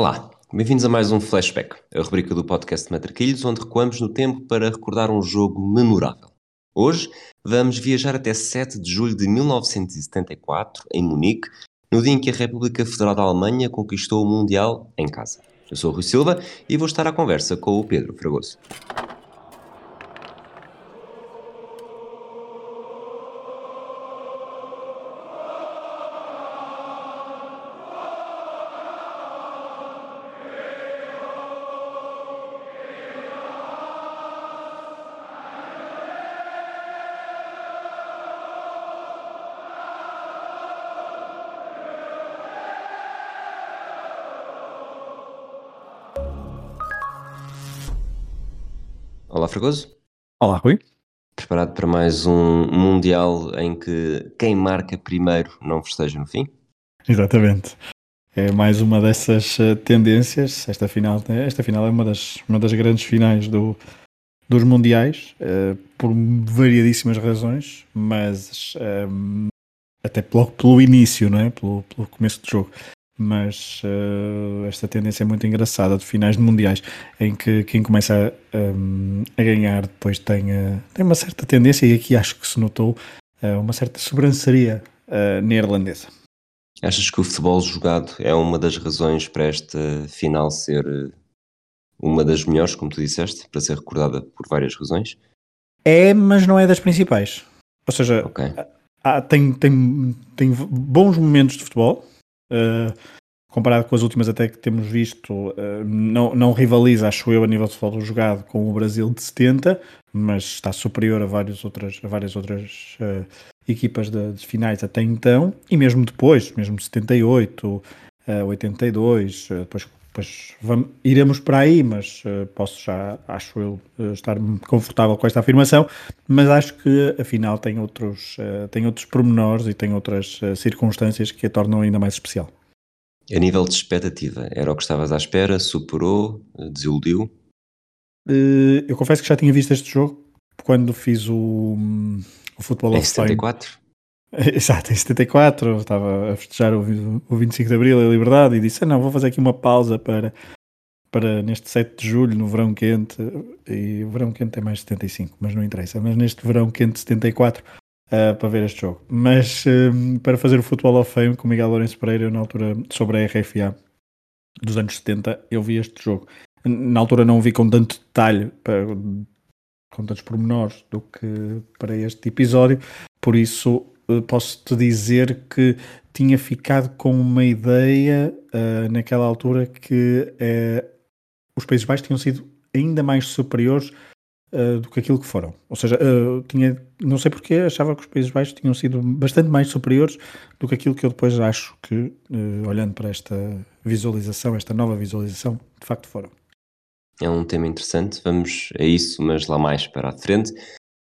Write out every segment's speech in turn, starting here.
Olá, bem-vindos a mais um Flashback, a rubrica do podcast Matraquilhos, onde recuamos no tempo para recordar um jogo memorável. Hoje vamos viajar até 7 de julho de 1974, em Munique, no dia em que a República Federal da Alemanha conquistou o Mundial em casa. Eu sou o Rui Silva e vou estar à conversa com o Pedro Fragoso. Fragoso. Olá, Rui. Preparado para mais um Mundial em que quem marca primeiro não festeja no fim? Exatamente. É mais uma dessas uh, tendências. Esta final, esta final é uma das, uma das grandes finais do, dos Mundiais, uh, por variadíssimas razões, mas um, até pelo, pelo início, não é? pelo, pelo começo do jogo mas uh, esta tendência é muito engraçada de finais de mundiais, em que quem começa a, um, a ganhar depois tem, uh, tem uma certa tendência, e aqui acho que se notou uh, uma certa sobranceria neerlandesa. Achas que o futebol jogado é uma das razões para esta final ser uma das melhores, como tu disseste, para ser recordada por várias razões? É, mas não é das principais. Ou seja, okay. há, tem, tem, tem bons momentos de futebol, comparado com as últimas até que temos visto, uh, não, não rivaliza, acho eu, a nível de futebol jogado com o Brasil de 70, mas está superior a várias outras, a várias outras uh, equipas de, de, finais até então, e mesmo depois, mesmo 78, uh, 82, depois, depois vamos, iremos para aí, mas posso já, acho eu, estar confortável com esta afirmação, mas acho que a final tem outros, tem outros pormenores e tem outras circunstâncias que a tornam ainda mais especial. A nível de expectativa, era o que estavas à espera? Superou? Desiludiu? Uh, eu confesso que já tinha visto este jogo quando fiz o, o Futebol of 74? Exato, em 74, estava a festejar o, o 25 de Abril, a liberdade, e disse: ah, Não, vou fazer aqui uma pausa para, para neste 7 de julho, no verão quente. E o verão quente é mais 75, mas não interessa. Mas neste verão quente de 74, uh, para ver este jogo. Mas uh, para fazer o Futebol of Fame com Miguel Lourenço Pereira, eu, na altura, sobre a RFA dos anos 70, eu vi este jogo. Na altura não o vi com tanto detalhe, para, com tantos pormenores do que para este episódio, por isso posso-te dizer que tinha ficado com uma ideia uh, naquela altura que uh, os Países Baixos tinham sido ainda mais superiores uh, do que aquilo que foram. Ou seja, tinha, não sei porque achava que os Países Baixos tinham sido bastante mais superiores do que aquilo que eu depois acho que, olhando para esta visualização, esta nova visualização, de facto foram. É um tema interessante, vamos a isso, mas lá mais para a frente.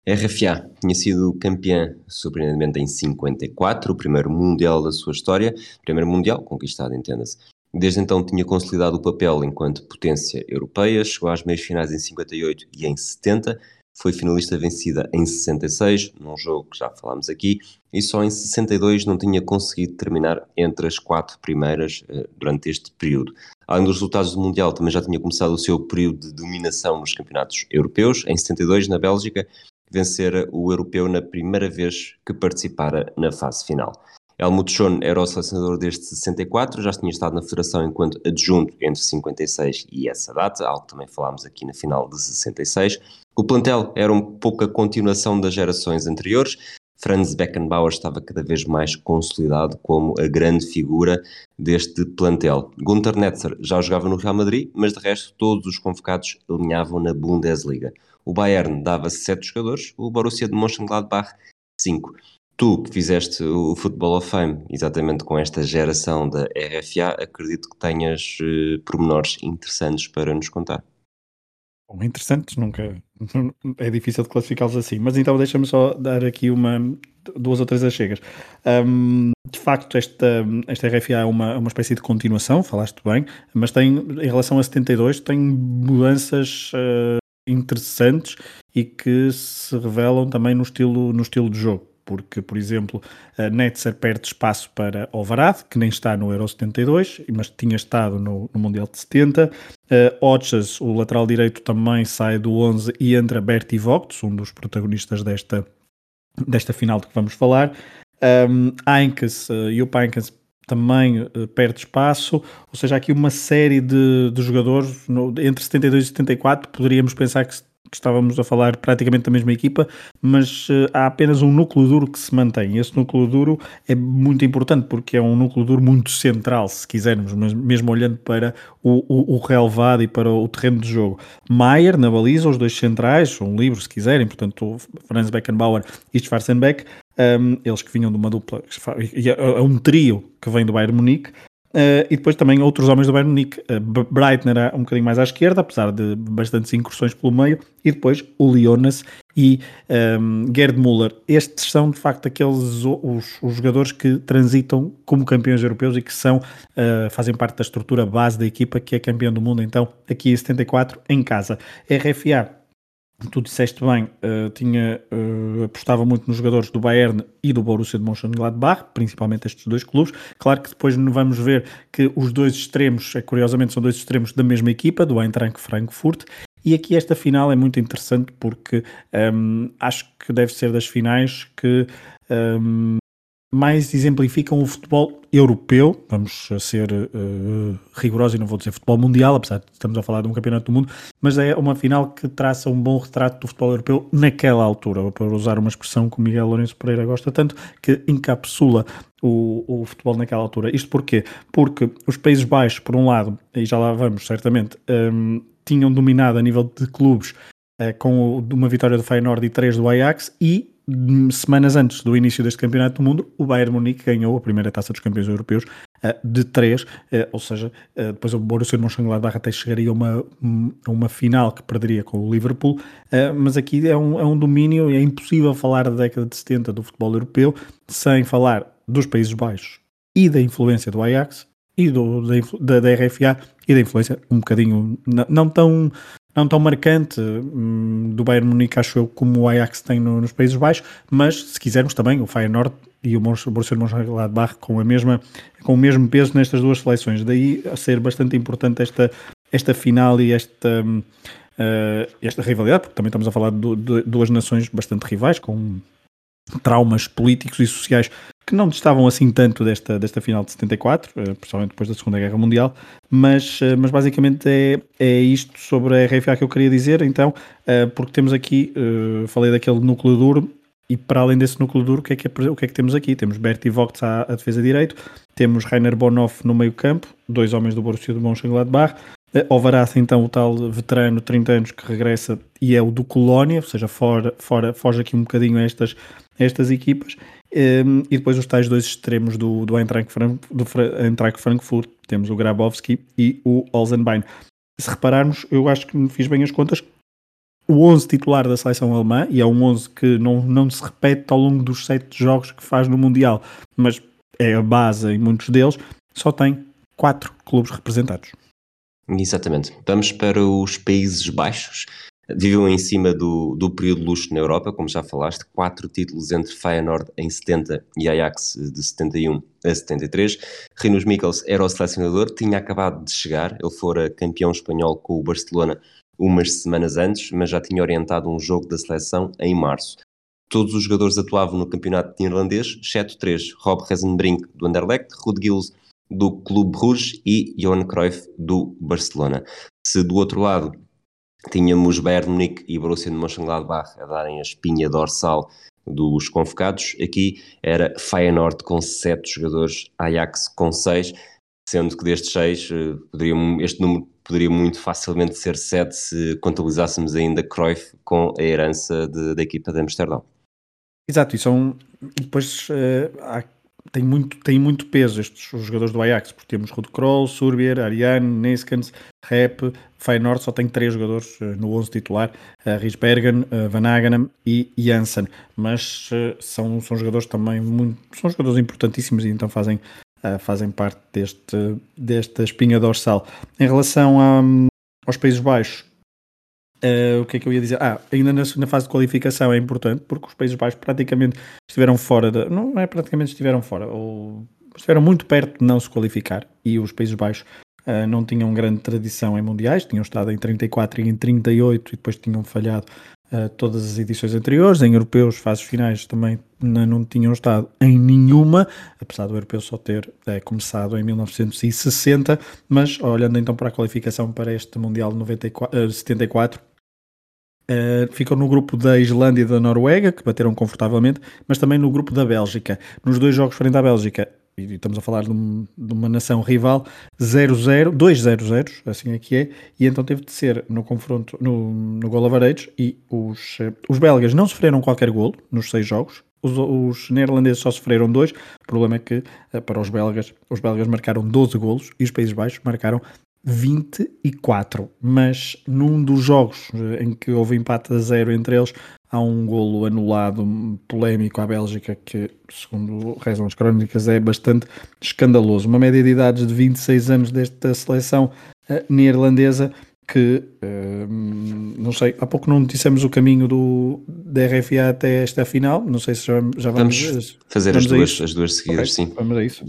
RFA tinha sido campeã, surpreendentemente, em 54, o primeiro Mundial da sua história, primeiro Mundial conquistado, entenda-se, Desde então tinha consolidado o papel enquanto potência europeia, chegou às meias finais em 58 e em 70, foi finalista vencida em 66, num jogo que já falámos aqui, e só em 62 não tinha conseguido terminar entre as quatro primeiras uh, durante este período. Além dos resultados do Mundial, também já tinha começado o seu período de dominação nos campeonatos europeus. Em 72, na Bélgica, vencera o europeu na primeira vez que participara na fase final. Helmut Schoen era o selecionador desde 64, já tinha estado na federação enquanto adjunto entre 56 e essa data, algo que também falámos aqui na final de 66. O plantel era um pouco a continuação das gerações anteriores. Franz Beckenbauer estava cada vez mais consolidado como a grande figura deste plantel. Gunter Netzer já jogava no Real Madrid, mas de resto todos os convocados alinhavam na Bundesliga. O Bayern dava sete jogadores, o Borussia de Mönchengladbach cinco tu que fizeste o Football of Fame exatamente com esta geração da RFA, acredito que tenhas uh, pormenores interessantes para nos contar. Bom, interessantes, nunca é difícil de classificá-los assim, mas então deixa-me só dar aqui uma, duas ou três achegas. Um, de facto, esta, esta RFA é uma, uma espécie de continuação, falaste bem, mas tem, em relação a 72, tem mudanças uh, interessantes e que se revelam também no estilo, no estilo de jogo porque, por exemplo, a Netzer perde espaço para Alvarado, que nem está no Euro 72, mas tinha estado no, no Mundial de 70. Uh, o lateral direito, também sai do 11 e entra Bertie Vogts, um dos protagonistas desta, desta final de que vamos falar. Um, Ainkes, uh, Jupp Ainkes também uh, perde espaço, ou seja, aqui uma série de, de jogadores no, entre 72 e 74, poderíamos pensar que estávamos a falar praticamente da mesma equipa, mas uh, há apenas um núcleo duro que se mantém. Esse núcleo duro é muito importante porque é um núcleo duro muito central, se quisermos, mas mesmo olhando para o, o, o relevado e para o terreno de jogo. Maier na baliza, os dois centrais, um livro se quiserem, portanto Franz Beckenbauer e Schwarzenbeck, um, eles que vinham de uma dupla, é um trio que vem do Bayern Munique, Uh, e depois também outros homens do Bayern Munique. Uh, Breitner um bocadinho mais à esquerda, apesar de bastantes incursões pelo meio, e depois o Leonas e um, Gerd Müller. Estes são de facto aqueles os, os, jogadores que transitam como campeões europeus e que são uh, fazem parte da estrutura base da equipa que é campeão do mundo. Então, aqui em 74 em casa. RFA tu disseste bem, uh, tinha, uh, apostava muito nos jogadores do Bayern e do Borussia de Mönchengladbach, principalmente estes dois clubes. Claro que depois vamos ver que os dois extremos, é, curiosamente, são dois extremos da mesma equipa, do Eintracht Frankfurt. E aqui esta final é muito interessante porque um, ehm, acho que deve ser das finais que um, ehm, mais exemplificam o futebol europeu, vamos ser uh, rigorosos e não vou dizer futebol mundial, apesar de estamos a falar de um campeonato do mundo, mas é uma final que traça um bom retrato do futebol europeu naquela altura, para usar uma expressão que o Miguel Lourenço Pereira gosta tanto, que encapsula o, o futebol naquela altura. Isto porquê? Porque os Países Baixos, por um lado, e já lá vamos certamente, um, tinham dominado a nível de clubes com uma vitória do Feyenoord e três do Ajax e semanas antes do início deste Campeonato do Mundo, o Bayern Munique ganhou a primeira taça dos campeões europeus uh, de três, uh, ou seja, depois o Borussia Mönchengladbach até chegaria a uma, uma final que perderia com o Liverpool, mas aqui é um, é um domínio, é impossível falar da década de 70 do futebol europeu sem falar dos Países Baixos e da influência do Ajax e do, da, da, RFA e da influência um bocadinho não tão não tão marcante hum, do Bayern Munique, acho eu, como o Ajax tem no, nos Países Baixos, mas se quisermos também o Feyenoord e o Borussia Mönchengladbach com a mesma com o mesmo peso nestas duas seleções. Daí a ser bastante importante esta esta final e esta uh, esta rivalidade, porque também estamos a falar de, de duas nações bastante rivais com traumas políticos e sociais que não estavam assim tanto desta, desta final de 74, eh, principalmente depois da Segunda Guerra Mundial, mas, eh, mas basicamente é, é isto sobre a RFA que eu queria dizer, então, eh, porque temos aqui, falei daquele núcleo duro, e para além desse núcleo duro, o que é que, é, o que, é que temos aqui? Temos Bertie Vogts à, à defesa direito, temos Rainer Bonhoff no meio campo, dois homens do Borussia de Mönchengladbach, Alvaraz, então, o tal veterano, 30 anos, que regressa e é o do Colónia, ou seja, fora, fora, foge aqui um bocadinho a estas, a estas equipas. Um, e depois os tais dois extremos do, do, Eintracht, do Eintracht Frankfurt, temos o Grabowski e o Olsenbein. Se repararmos, eu acho que me fiz bem as contas, o 11 titular da seleção alemã, e é um 11 que não, não se repete ao longo dos sete jogos que faz no Mundial, mas é a base em muitos deles, só tem quatro clubes representados. Exatamente. Vamos para os Países Baixos. Viveu em cima do, do período luxo na Europa, como já falaste, quatro títulos entre Feyenoord em 70 e Ajax de 71 a 73. Rinos Mikkels era o selecionador, tinha acabado de chegar, ele fora campeão espanhol com o Barcelona umas semanas antes, mas já tinha orientado um jogo da seleção em março. Todos os jogadores atuavam no campeonato neerlandês, exceto três, Rob Rezenbrink do Anderlecht, Ruud Gilles do Clube Rouge e Johan Cruyff do Barcelona. Se do outro lado tínhamos Bayern Munique e Borussia de Mönchengladbach a darem a espinha dorsal dos convocados, aqui era Feyenoord com sete jogadores, Ajax com seis, sendo que destes seis, eh, poderia, este número poderia muito facilmente ser sete se contabilizássemos ainda Cruyff com a herança de, da equipa de Amsterdão. Exato, e são depois uh, há tem muito, tem muito peso estes os jogadores do Ajax, porque temos Ruud Kroll, Surbier, Ariane, Neskens, Rep, Feyenoord só tem três jogadores uh, no 11 titular, uh, Riesbergen, uh, Van Agenen e Janssen, mas uh, são, são jogadores também muito, são jogadores importantíssimos e então fazem, fazem parte deste, desta espinha dorsal. Em relação a, aos Países Baixos, Uh, o que é que eu ia dizer? Ah, ainda na, na, fase de qualificação é importante porque os Países Baixos praticamente estiveram fora, de, não é praticamente estiveram fora, ou estiveram muito perto de não se qualificar e os Países Baixos uh, não tinham grande tradição em mundiais, tinham estado em 34 e em 38 e depois tinham falhado uh, todas as edições anteriores, em europeus, fases finais também não, não tinham estado em nenhuma, apesar do europeu só ter começado em 1960, mas olhando então para a qualificação para este Mundial de 94, 74, Uh, ficam no grupo da Islândia e da Noruega, que bateram confortavelmente, mas também no grupo da Bélgica. Nos dois jogos frente à Bélgica, e estamos a falar de, um, de uma nação rival, 0-0, 2-0-0, assim é que é, e então teve de ser no confronto, no, no gol e os, uh, os belgas não sofreram qualquer golo nos seis jogos, os, os, neerlandeses só sofreram dois. O problema é que uh, para os belgas, os belgas marcaram 12 golos e os Países Baixos marcaram 24, mas num dos jogos eh, em que houve empate a zero entre eles, há um golo anulado polémico à Bélgica que, segundo rezam as crónicas, é bastante escandaloso. Uma média de idades de 26 anos desta seleção uh, neerlandesa que, uh, não sei, há pouco não dissemos o caminho do, da RFA até esta final, não sei se já, já vamos, vamos fazer vamos as, duas, as duas seguidas, okay, sim. Vamos a isso.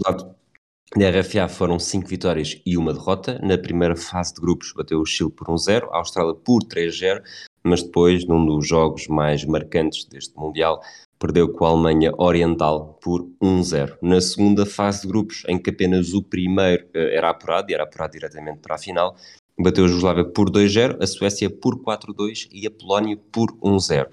Na RFA foram 5 vitórias e uma derrota. Na primeira fase de grupos bateu o Chile por 1-0, a Austrália por 3-0, mas depois, num dos jogos mais marcantes deste Mundial, perdeu com a Alemanha Oriental por 1-0. Na segunda fase de grupos, em que apenas o primeiro eh, era apurado, e era apurado diretamente para a final, bateu a Jugoslávia por 2-0, a Suécia por 4-2 e a Polónia por 1-0.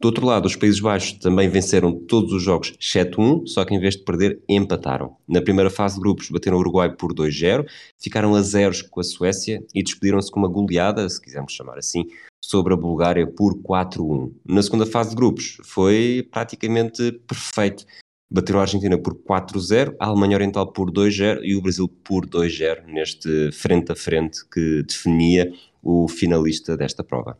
Do outro lado, os Países Baixos também venceram todos os jogos, exceto um, só que em vez de perder, empataram. Na primeira fase de grupos, bateram o Uruguai por 2-0, ficaram a zeros com a Suécia e despediram-se com uma goleada, se quisermos chamar assim, sobre a Bulgária por 4-1. Na segunda fase de grupos, foi praticamente perfeito. Bateram a Argentina por 4-0, a Alemanha Oriental por 2-0 e o Brasil por 2-0, neste frente a frente que definia o finalista desta prova.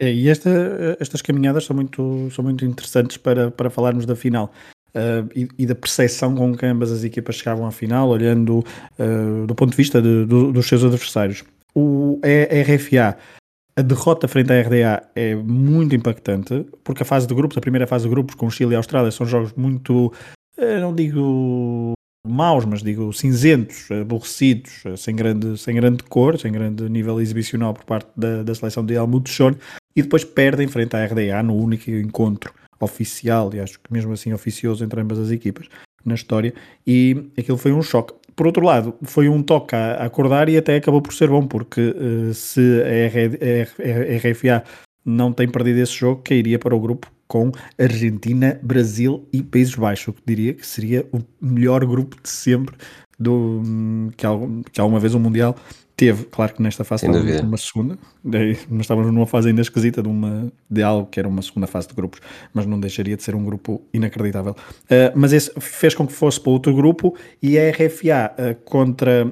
É, e esta, estas caminhadas são muito, são muito interessantes para, para falarmos da final. Uh, e, e, da percepção com que ambas as equipas chegavam à final, olhando uh, do ponto de vista de, do, dos seus adversários. O RFA, a derrota frente à RDA é muito impactante, porque a fase de grupos, a primeira fase de grupos com Chile e Austrália, são jogos muito, uh, não digo maus, mas digo cinzentos, aborrecidos, sem grande, sem grande cor, sem grande nível exibicional por parte da, da seleção de Helmut Schoen, e depois perdem frente à RDA no único encontro oficial, e acho que mesmo assim oficioso entre ambas as equipas na história, e aquilo foi um choque. Por outro lado, foi um toque a acordar e até acabou por ser bom, porque uh, se a, RFA não tem perdido esse jogo, cairia para o grupo com Argentina, Brasil e Países Baixos, o que diria que seria o melhor grupo de sempre do, que, algum, que alguma vez o Mundial Teve, claro que nesta fase estávamos numa segunda, nós estávamos numa fase ainda esquisita de, uma, de algo que era uma segunda fase de grupos, mas não deixaria de ser um grupo inacreditável. Uh, mas esse fez com que fosse para outro grupo e a RFA uh, contra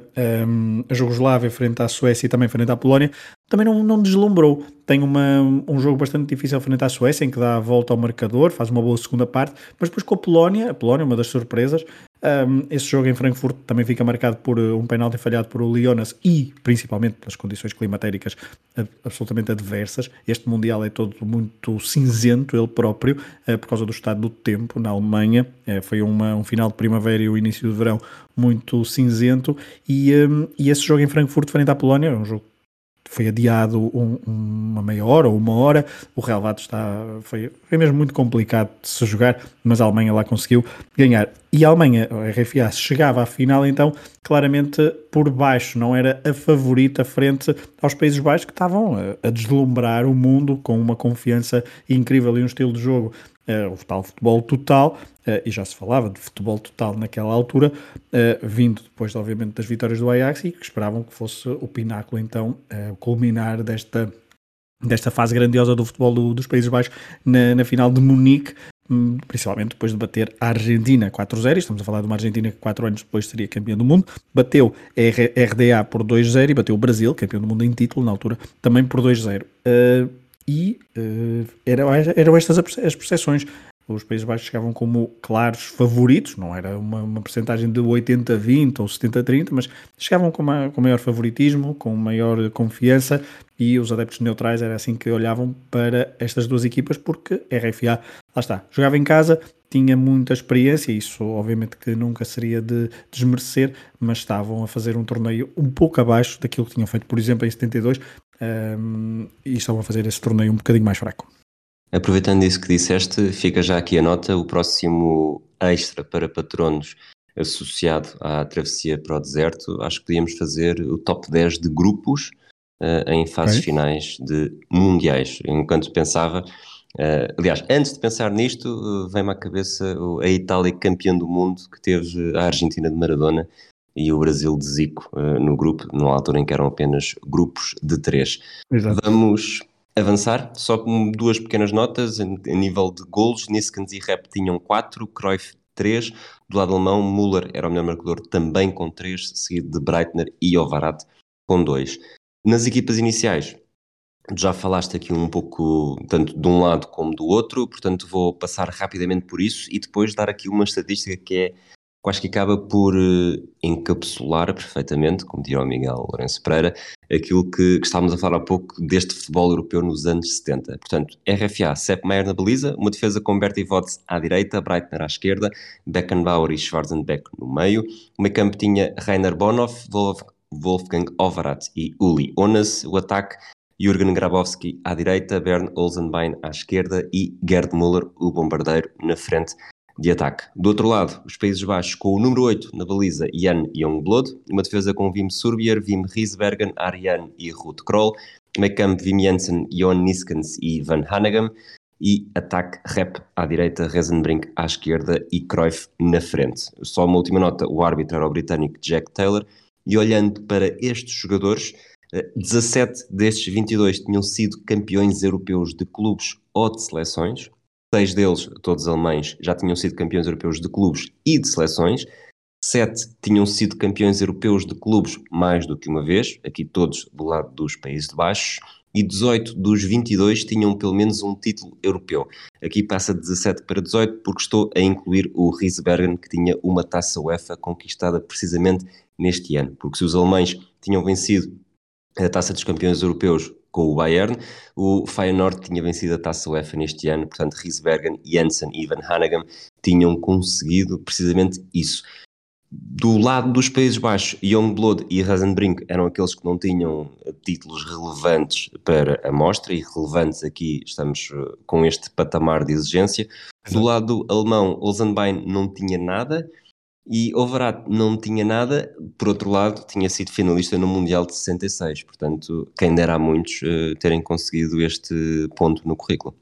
um, a Jugoslávia frente à Suécia e também frente à Polónia também não, não deslumbrou. Tem uma, um jogo bastante difícil frente à Suécia, em que dá a volta ao marcador, faz uma boa segunda parte, mas depois com a Polónia, a Polónia, uma das surpresas, um, esse jogo em Frankfurt também fica marcado por uh, um penalti falhado por o Leonas e principalmente pelas condições climatéricas absolutamente adversas. Este Mundial é todo muito cinzento, ele próprio, uh, por causa do estado do tempo na Alemanha. Uh, foi uma, um final de primavera e o início do verão muito cinzento. E, um, e esse jogo em Frankfurt frente à Polónia é um jogo foi adiado um, uma meia hora ou uma hora. O relevado está foi, foi mesmo muito complicado de se jogar, mas a Alemanha lá conseguiu ganhar. E a Alemanha, a RFA, chegava à final então claramente por baixo, não era a favorita frente aos Países Baixos que estavam a, a deslumbrar o mundo com uma confiança incrível e um estilo de jogo o tal futebol total, uh, e já se falava de futebol total naquela altura, uh, vindo depois, obviamente, das vitórias do Ajax, e que esperavam que fosse o pináculo, então, culminar desta, desta fase grandiosa do futebol do, dos Países Baixos na, na final de Munique, hum, principalmente depois de bater a Argentina 4-0, estamos a falar de uma Argentina que 4 anos depois seria campeã do mundo, bateu a RDA por 2-0 e bateu o Brasil, campeão do mundo em título na altura, também por 2-0. Uh, e uh, eram, eram estas as percepções. os Países Baixos chegavam como claros favoritos, não era uma, uma percentagem de 80-20 ou 70-30, mas chegavam com, uma, com maior favoritismo, com maior confiança e os adeptos neutrais era assim que olhavam para estas duas equipas porque RFA, lá está, jogava em casa, tinha muita experiência, isso obviamente que nunca seria de desmerecer, mas estavam a fazer um torneio um pouco abaixo daquilo que tinham feito, por exemplo, em 72, um, e estavam a fazer esse torneio um bocadinho mais fraco. Aproveitando isso que disseste, fica já aqui a nota, o próximo extra para patronos associado à travessia para o deserto, acho que podíamos fazer o top 10 de grupos uh, em fases okay. finais de mundiais. Enquanto pensava, uh, aliás, antes de pensar nisto, uh, vem-me à cabeça a Itália campeã do mundo, que teve a Argentina de Maradona e o Brasil de Zico no grupo, numa altura em que eram apenas grupos de três. Exato. Vamos avançar, só com duas pequenas notas, a, nível de golos, Niskans e Rep tinham 4, Cruyff 3, do lado alemão, Müller era o melhor marcador também com 3, seguido de Breitner e Ovarat com 2. Nas equipas iniciais, já falaste aqui um pouco, tanto de um lado como do outro, portanto vou passar rapidamente por isso e depois dar aqui uma estatística que é acho que acaba por uh, encapsular perfeitamente, como diria o Miguel Lourenço Pereira, aquilo que, que, estávamos a falar há pouco deste futebol europeu nos anos 70. Portanto, RFA, Sepp Maier na baliza, uma defesa com Bertie Vots à direita, Breitner à esquerda, Beckenbauer e Schwarzenbeck no meio. O meio campo tinha Rainer Bonhoff, Wolf, Wolfgang Overath e Uli Onas. O ataque Jürgen Grabowski à direita, Bern Olsenbein à esquerda e Gerd Müller, o bombardeiro, na frente de ataque. Do outro lado, os Países Baixos com o número 8 na baliza Jan Youngblood, uma defesa com Wim Surbier, Wim Riesbergen, Ariane e Ruth Kroll, meio campo Wim Jensen, Jon Niskens e Van Hanegem, e ataque rep à direita, Rezenbrink à esquerda e Cruyff na frente. Só uma última nota, o árbitro era o britânico Jack Taylor, e olhando para estes jogadores, 17 eh, destes 22 tinham sido campeões europeus de clubes ou de seleções, Seis deles, todos alemães, já tinham sido campeões europeus de clubes e de seleções. Sete tinham sido campeões europeus de clubes mais do que uma vez, aqui todos do lado dos Países Baixos. E 18 dos 22 tinham pelo menos um título europeu. Aqui passa de 17 para 18 porque estou a incluir o Riesbergen, que tinha uma taça UEFA conquistada precisamente neste ano. Porque se os alemães tinham vencido a taça dos campeões europeus com o Bayern. O Feyenoord tinha vencido a Taça UEFA neste ano, portanto Riesbergen, Jensen e Van Hanegem tinham conseguido precisamente isso. Do lado dos Países Baixos, Youngblood e Rasenbrink eram aqueles que não tinham títulos relevantes para a mostra, e relevantes aqui estamos eh, com este patamar de exigência. Do lado alemão, Olsenbein não tinha nada, e Overat não tinha nada, por outro lado, tinha sido finalista no Mundial de 66, portanto, quem dera a muitos uh, terem conseguido este ponto no currículo.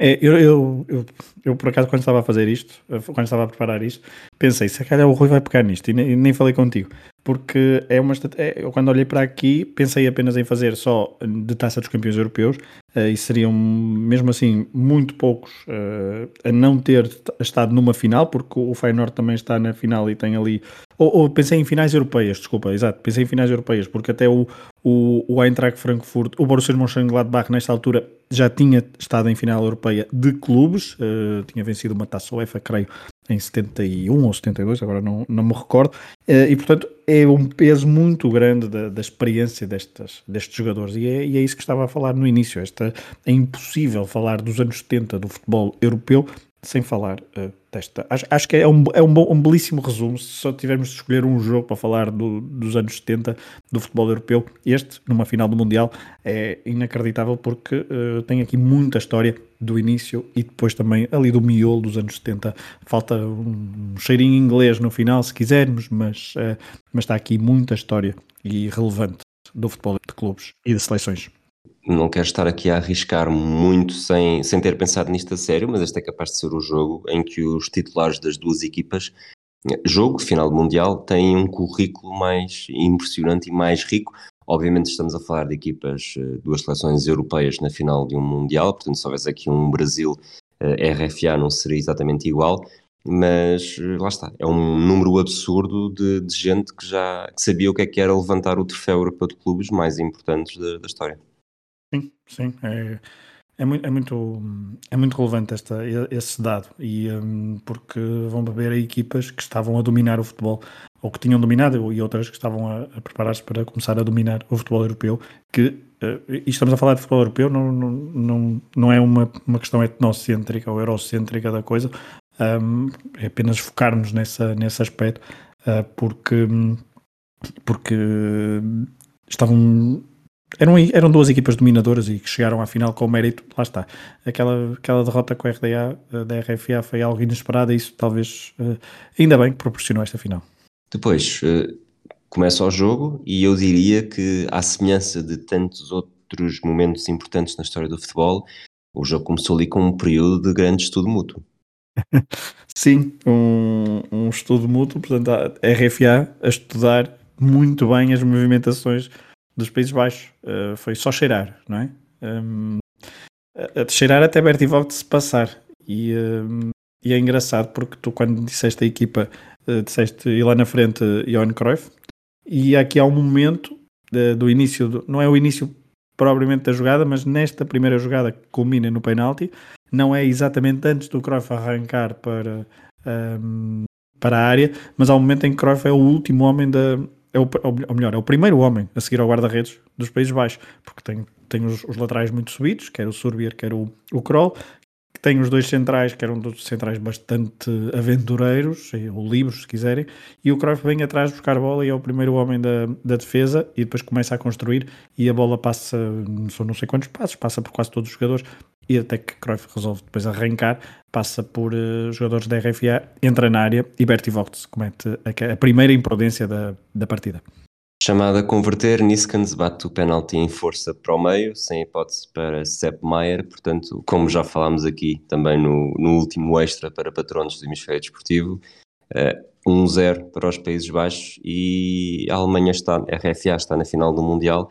É, eu, eu, eu, eu, por acaso, quando estava a fazer isto, eh, quando estava a preparar isto, pensei, se calhar o Rui vai pegar nisto, e nem, nem falei contigo, porque é uma é, eu quando olhei para aqui, pensei apenas em fazer só de taça dos campeões europeus, uh, e seriam mesmo assim muito poucos uh, a não ter estado numa final, porque o Feyenoord também está na final e tem ali ou, ou, pensei em finais europeias, desculpa, exato, pensei em finais europeias, porque até o, o, o Eintracht Frankfurt, o Borussia Mönchengladbach nesta altura já tinha estado em final europeia de clubes, uh, tinha vencido uma taça UEFA, creio, em 71 ou 72, agora não, não me recordo, uh, e portanto é um peso muito grande da, da experiência destas, destes jogadores, e é, e é, isso que estava a falar no início, esta, é impossível falar dos anos 70 do futebol europeu sem falar uh, desta. Acho, acho que é, um, é um, bom, um belíssimo resumo. Se só tivermos de escolher um jogo para falar do, dos anos 70 do futebol europeu, este, numa final do Mundial, é inacreditável porque uh, tem aqui muita história do início e depois também ali do miolo dos anos 70. Falta um, cheirinho inglês no final, se quisermos, mas, uh, mas está aqui muita história e relevante do futebol de clubes e de seleções não quero estar aqui a arriscar muito sem, sem ter pensado nisto a sério, mas este é capaz de ser o jogo em que os titulares das duas equipas, jogo, final Mundial, têm um currículo mais impressionante e mais rico. Obviamente estamos a falar de equipas, eh, duas seleções europeias na final de um Mundial, portanto se houvesse aqui um Brasil eh, RFA não seria exatamente igual, mas eh, lá está, é um número absurdo de, de gente que já que sabia o que é que era levantar o troféu europeu de clubes mais importantes da, da história. Sim, sim. É, É muito, é muito, é muito relevante esta, esse dado, e, um, porque vão beber equipas que estavam a dominar o futebol, ou que tinham dominado, e outras que estavam a, a preparar-se para começar a dominar o futebol europeu, que, uh, e estamos a falar de futebol europeu, não, não, não, não é uma, uma questão etnocêntrica ou eurocêntrica da coisa, um, é apenas focarmos nessa, nesse aspecto, uh, porque, porque estavam eram, eram duas equipas dominadoras e que chegaram à final com mérito, lá está. Aquela, aquela derrota com a RDA eh, da RFA foi algo inesperado e isso talvez uh, ainda bem que proporcionou esta final. Depois uh, começa o jogo e eu diria que, à semelhança de tantos outros momentos importantes na história do futebol, o jogo começou ali com um período de grande estudo mútuo. Sim, um, um estudo mútuo, portanto, a RFA a estudar muito bem as movimentações dos Países Baixos. Uh, foi só cheirar, não é? Um, a, a cheirar até Bertie Vogt se passar. E, um, e, é engraçado porque tu, quando disseste a equipa, uh, disseste ir lá na frente Johan Cruyff. E aqui há um momento uh, do início, do, não é o início propriamente da jogada, mas nesta primeira jogada que culmina no penalti, não é exatamente antes do Cruyff arrancar para, um, para a área, mas há um momento em que Cruyff é o último homem da, é o, ou melhor, é o primeiro homem a seguir ao guarda-redes dos Países Baixos, porque tem, tem os, os laterais muito subidos, quer o Surbier, quer o, o Kroll, tem os dois centrais, que eram dos centrais bastante aventureiros, ou livres, se quiserem, e o Cruyff vem atrás buscar bola e é o primeiro homem da, da defesa e depois começa a construir e a bola passa, não sei quantos passos, passa por quase todos os jogadores e até que Cruyff resolve depois arrancar, passa por uh, jogadores da RFA, entra na área e Bertie Vogts comete a, a, primeira imprudência da, da partida. Chamada a converter, Niskans bate o penalti em força para o meio, sem hipótese para Sepp Maier, portanto, como já falámos aqui também no, no último extra para patronos do hemisfério desportivo, uh, 1-0 para os Países Baixos e a Alemanha está, a RFA está na final do Mundial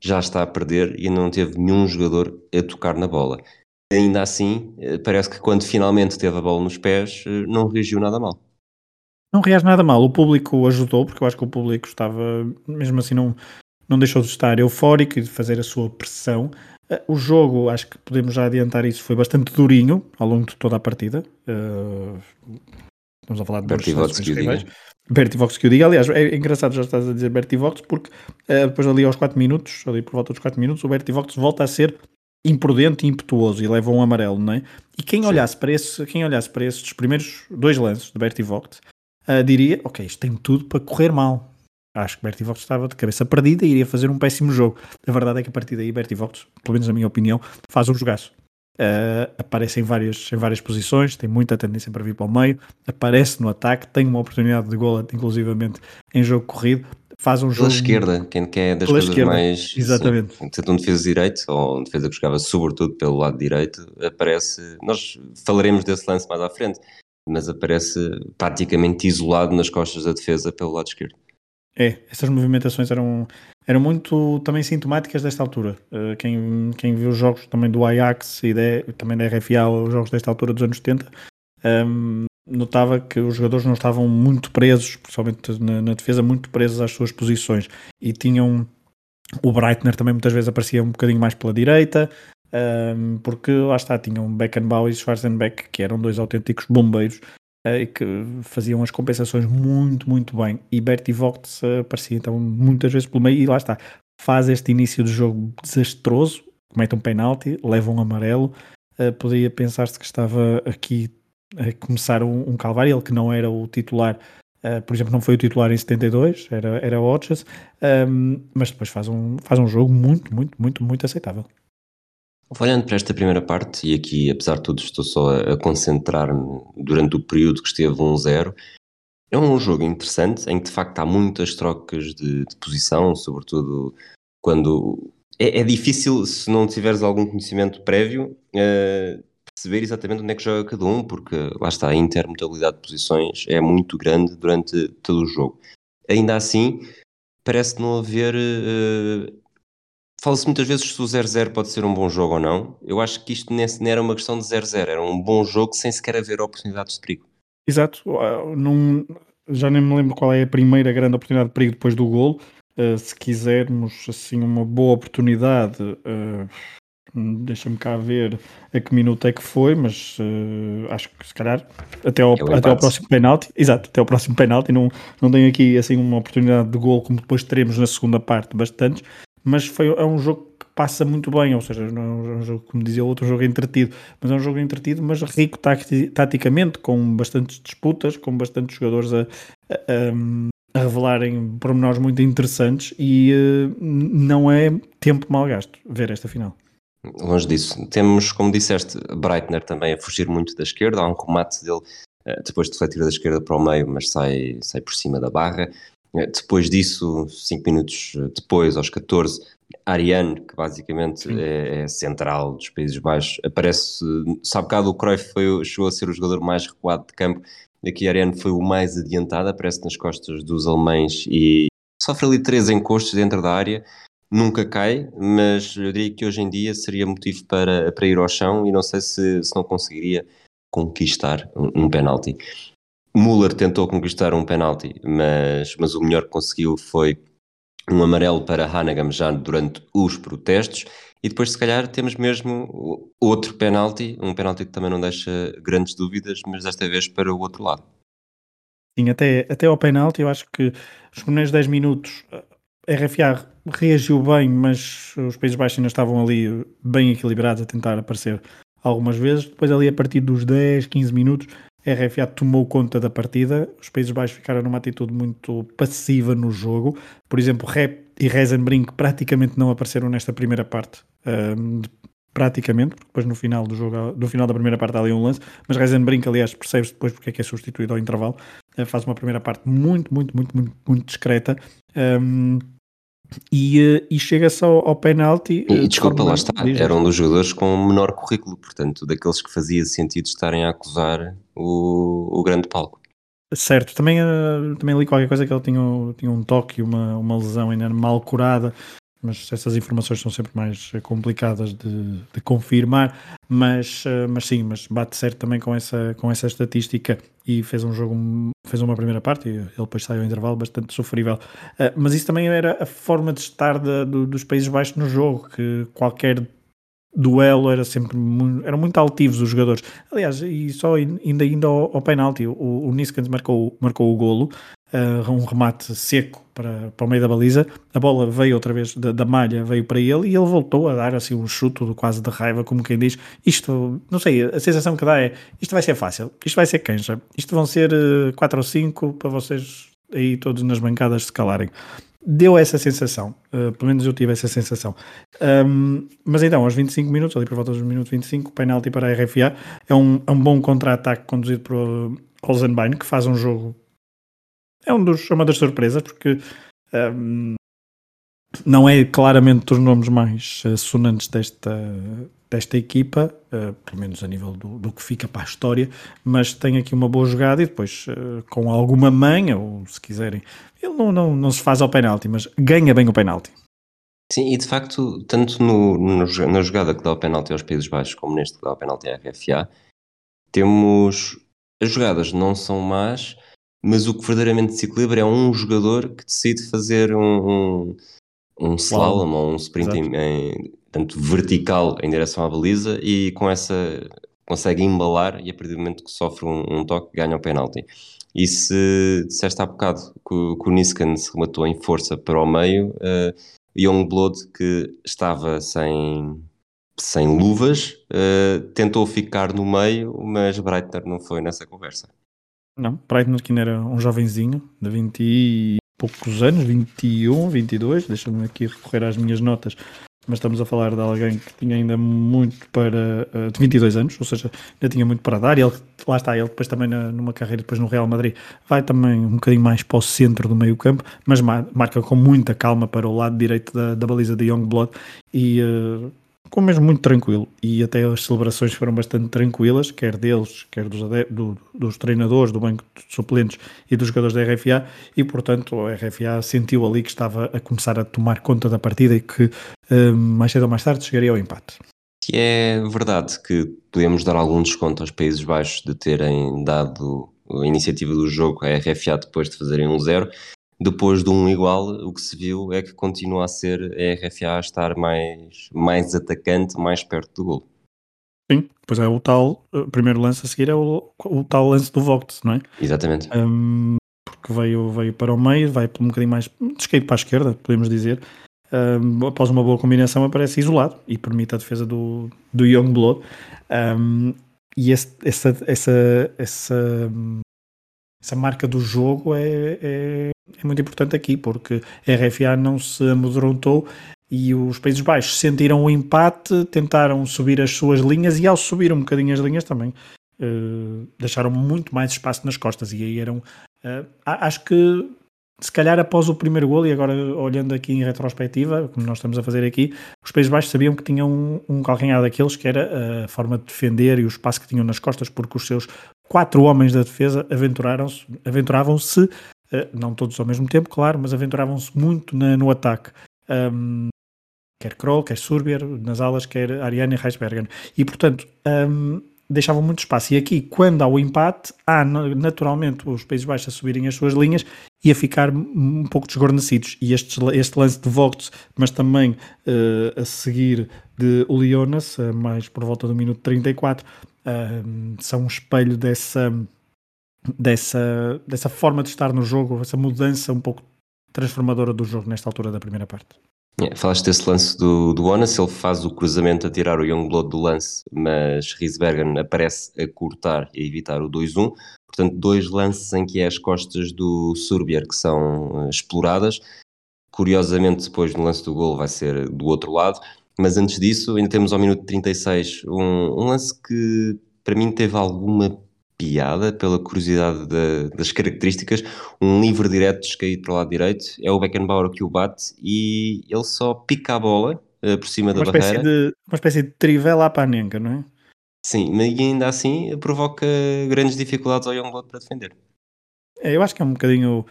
já está a perder e não teve nenhum jogador a tocar na bola. Ainda assim, eh, parece que quando finalmente teve a bola nos pés, eh, não reagiu nada mal. Não reage nada mal. O público ajudou, porque eu acho que o público estava, mesmo assim, não, não deixou de estar eufórico e de fazer a sua pressão. Eh, o jogo, acho que podemos já adiantar isso, foi bastante durinho ao longo de toda a partida. Uh, estamos a falar de Vox que o diga. Bertie Vox que o diga. Aliás, é engraçado já estás a dizer Bertie Vox, porque uh, depois ali aos 4 minutos, ali por volta dos 4 minutos, o Bertie Vox volta a ser imprudente e impetuoso e leva um amarelo, não é? E quem olhasse para, esse, quem olhasse para esses primeiros dois lances de Bertie Vogt uh, diria, ok, isto tem tudo para correr mal. Acho que Bertie Vogt estava de cabeça perdida e iria fazer um péssimo jogo. A verdade é que a partir daí Bertie Vogt, pelo menos na minha opinião, faz um jogaço. Uh, aparece em várias, em várias posições, tem muita tendência para vir para o meio, aparece no ataque, tem uma oportunidade de gol, inclusivamente em jogo corrido, faz um Pela jogo. esquerda, quem quer das coisas esquerda. mais. Exatamente. Sim, um defesa direito, ou um defesa que jogava sobretudo pelo lado direito, aparece. Nós falaremos desse lance mais à frente, mas aparece praticamente isolado nas costas da defesa pelo lado esquerdo. É, essas movimentações eram, eram muito também sintomáticas desta altura. Uh, quem, quem viu os jogos também do Ajax e de, também da RFA, os jogos desta altura dos anos 70, um, ehm, notava que os jogadores não estavam muito presos, principalmente na, na, defesa, muito presos às suas posições e tinham o Breitner também muitas vezes aparecia um bocadinho mais pela direita, um, ehm, porque lá está, tinham Beckenbauer e Schwarzenbeck, que eram dois autênticos bombeiros que faziam as compensações muito, muito bem. E Bertie Vogts aparecia então muitas vezes pelo meio e lá está. Faz este início de jogo desastroso, comete um penalti, leva um amarelo. Uh, poderia pensar-se que estava aqui a começar um, um, calvário, ele que não era o titular, uh, por exemplo, não foi o titular em 72, era, era Hodges, um, mas depois faz um, faz um jogo muito, muito, muito, muito aceitável. Olhando para esta primeira parte, e aqui, apesar de tudo, estou só a, concentrar-me durante o período que esteve 1-0, é um jogo interessante em que de facto há muitas trocas de, de posição, sobretudo quando. É, é, difícil, se não tiveres algum conhecimento prévio, uh, perceber exatamente onde é que joga cada um, porque lá está, a intermodalidade de posições é muito grande durante todo o jogo. Ainda assim, parece não haver uh, Fala-se muitas vezes se o 0-0 pode ser um bom jogo ou não. Eu acho que isto nem era uma questão de 0-0, era um bom jogo sem sequer haver oportunidades de perigo. Exato, ah, Num, já nem me lembro qual é a primeira grande oportunidade de perigo depois do gol. Uh, se quisermos assim uma boa oportunidade, uh, deixa-me cá ver a que minuto é que foi, mas uh, acho que se calhar até ao, é até ao próximo penalti, exato, até ao próximo penalti, não, não tenho aqui assim uma oportunidade de gol como depois teremos na segunda parte, bastantes, mas foi, é um jogo que passa muito bem, ou seja, não é um jogo, como dizia outro, um jogo entretido, mas é um jogo entretido, mas rico taticamente, com bastantes disputas, com bastantes jogadores a, a, a revelarem pormenores muito interessantes e uh, não é tempo mal gasto ver esta final. Longe disso. Temos, como disseste, Breitner também a fugir muito da esquerda. Há um remate dele eh, depois de refletir da esquerda para o meio, mas sai, sai por cima da barra. Eh, depois disso, 5 minutos depois, aos 14, Ariane, que basicamente é, é, central dos Países Baixos, aparece. Sabe bocado o Cruyff foi, chegou a ser o jogador mais recuado de campo. Aqui Ariane foi o mais adiantado, aparece nas costas dos alemães e sofre ali três encostos dentro da área nunca cai, mas eu diria que hoje em dia seria motivo para, para ir ao chão e não sei se, se não conseguiria conquistar um, um penalti. Müller tentou conquistar um penalti, mas, mas o melhor que conseguiu foi um amarelo para Hanagam já durante os protestos e depois se calhar temos mesmo outro penalti, um penalti que também não deixa grandes dúvidas, mas desta vez para o outro lado. Sim, até, até ao penalti eu acho que os primeiros 10 minutos a RFA reagiu bem, mas os Países Baixos ainda estavam ali bem equilibrados a tentar aparecer algumas vezes. Depois, ali a partir dos 10, 15 minutos, a RFA tomou conta da partida. Os Países Baixos ficaram numa atitude muito passiva no jogo. Por exemplo, Rep e Reisenbrink praticamente não apareceram nesta primeira parte. Um, praticamente, porque depois no final do jogo, no final da primeira parte há ali um lance, mas Reisenbrink, aliás, percebes depois porque é que é substituído ao intervalo, uh, faz uma primeira parte muito, muito, muito, muito, muito discreta. Um, e, eh, e chega-se ao, ao penalti. E, eh, desculpa, lá está, era um dos jogadores com menor currículo, portanto, daqueles que fazia sentido estarem a acusar o, o grande palco. Certo, também, uh, também li qualquer coisa que ele tinha, tinha um toque, uma, uma lesão ainda mal curada, mas essas informações são sempre mais complicadas de, de confirmar, mas, uh, mas sim, mas bate certo também com essa, com essa estatística e fez um jogo, fez uma primeira parte e ele depois saiu ao intervalo bastante sofrível. Mas isso também era a forma de estar de, dos Países Baixos no jogo, que qualquer duelo era sempre muito, eram muito altivos os jogadores. Aliás, e só ainda ainda ao, ao penalti, o, o Niskans marcou, marcou o golo, uh, um remate seco para, para o meio da baliza, a bola veio outra vez da, da, malha, veio para ele e ele voltou a dar assim um chute quase de raiva, como quem diz, isto, não sei, a sensação que dá é, isto vai ser fácil, isto vai ser canja, isto vão ser uh, 4 ou 5 para vocês aí todos nas bancadas se calarem deu essa sensação, uh, pelo menos eu tive essa sensação. Um, mas então, aos 25 minutos, ali por volta dos minutos 25, penalti para a RFA, é um, é um bom contra-ataque conduzido por Olsenbein, que faz um jogo. É, um dos, é uma das surpresas, porque um, não é claramente dos nomes mais uh, sonantes desta, desta equipa, uh, pelo menos a nível do, do, que fica para a história, mas tem aqui uma boa jogada e depois, uh, com alguma manha, ou se quiserem, ele não, não, não se faz ao penalti, mas ganha bem o penalti. Sim, e de facto, tanto no, no, na jogada que dá o penalti aos Países Baixos, como neste que dá o penalti à RFA, temos. As jogadas não são más, mas o que verdadeiramente se equilibra é um jogador que decide fazer um, um, um slalom ou um sprint em, em, tanto vertical em direção à baliza e com essa consegue embalar e a partir do momento que sofre um, um toque ganha o penalti. E se disseste há bocado que, que o Niskan se rematou em força para o meio, uh, Youngblood, que estava sem, sem luvas, uh, tentou ficar no meio, mas Breitner não foi nessa conversa. Não, Breitner que era um jovenzinho, de 20 e poucos anos, 21, 22, deixa-me aqui recorrer às minhas notas, mas estamos a falar de alguém que tinha ainda muito para. Uh, de 22 anos, ou seja, ainda tinha muito para dar. E ele, lá está, ele depois também na, numa carreira depois no Real Madrid vai também um bocadinho mais para o centro do meio campo, mas marca com muita calma para o lado direito da, da baliza de Youngblood e. Uh, ficou mesmo muito tranquilo. E até as celebrações foram bastante tranquilas, quer deles, quer dos, do, dos treinadores, do banco de suplentes e dos jogadores da RFA e portanto a RFA sentiu ali que estava a começar a tomar conta da partida e que um, mais cedo ou mais tarde chegaria ao empate. É verdade que podemos dar algum desconto aos Países Baixos de terem dado a iniciativa do jogo à RFA depois de fazerem um zero, depois de um igual, o que se viu é que continua a ser a RFA a estar mais, mais atacante, mais perto do gol. Sim, pois é o tal, o primeiro lance a seguir é o, o tal lance do Vogt, não é? Exatamente. Um, porque veio, veio para o meio, vai um bocadinho mais de esquerda para a esquerda, podemos dizer. Um, após uma boa combinação aparece isolado e permite a defesa do, do Youngblood. Um, e esse, essa, essa, essa, essa marca do jogo é, é, é, muito importante aqui, porque a RFA não se amedrontou e os Países Baixos sentiram o empate, tentaram subir as suas linhas e ao subir um bocadinho as linhas também uh, deixaram muito mais espaço nas costas e aí eram uh, acho que se calhar após o primeiro gol, e agora olhando aqui em retrospectiva, como nós estamos a fazer aqui, os Países Baixos sabiam que tinham um, um calcanhar daqueles que era a forma de defender e o espaço que tinham nas costas, porque os seus quatro homens da defesa aventuraram-se, aventuravam-se, não todos ao mesmo tempo, claro, mas aventuravam-se muito na, no ataque. Um, quer Kroll, quer Surbier, nas alas, quer Ariane e Reisbergen. E, portanto, um, deixavam muito espaço. E aqui, quando há o empate, há naturalmente os Países Baixos a subirem as suas linhas e a ficar um pouco desguarnecidos. E este, este lance de Vogt, mas também uh, a seguir de Ulionas, uh, mais por volta do minuto 34, uh, são um espelho dessa, dessa, dessa forma de estar no jogo, essa mudança um pouco transformadora do jogo nesta altura da primeira parte. É, falaste desse lance do, do Onas, ele faz o cruzamento a tirar o Youngblood do lance, mas Riesbergen aparece a cortar e a evitar o 2-1. Portanto, dois lances em que é as costas do Surbier que são uh, exploradas. Curiosamente, depois no lance do gol vai ser do outro lado. Mas antes disso, ainda temos ao minuto 36 um, um lance que para mim teve alguma piada, pela curiosidade de, das características, um livre direto descaído para o lado direito, é o Beckenbauer que o bate e ele só pica a bola uh, por cima uma da barreira. De, uma espécie de trivela à panenca, não é? Sim, mas ainda assim provoca grandes dificuldades ao Youngblood para defender. É, eu acho que é um bocadinho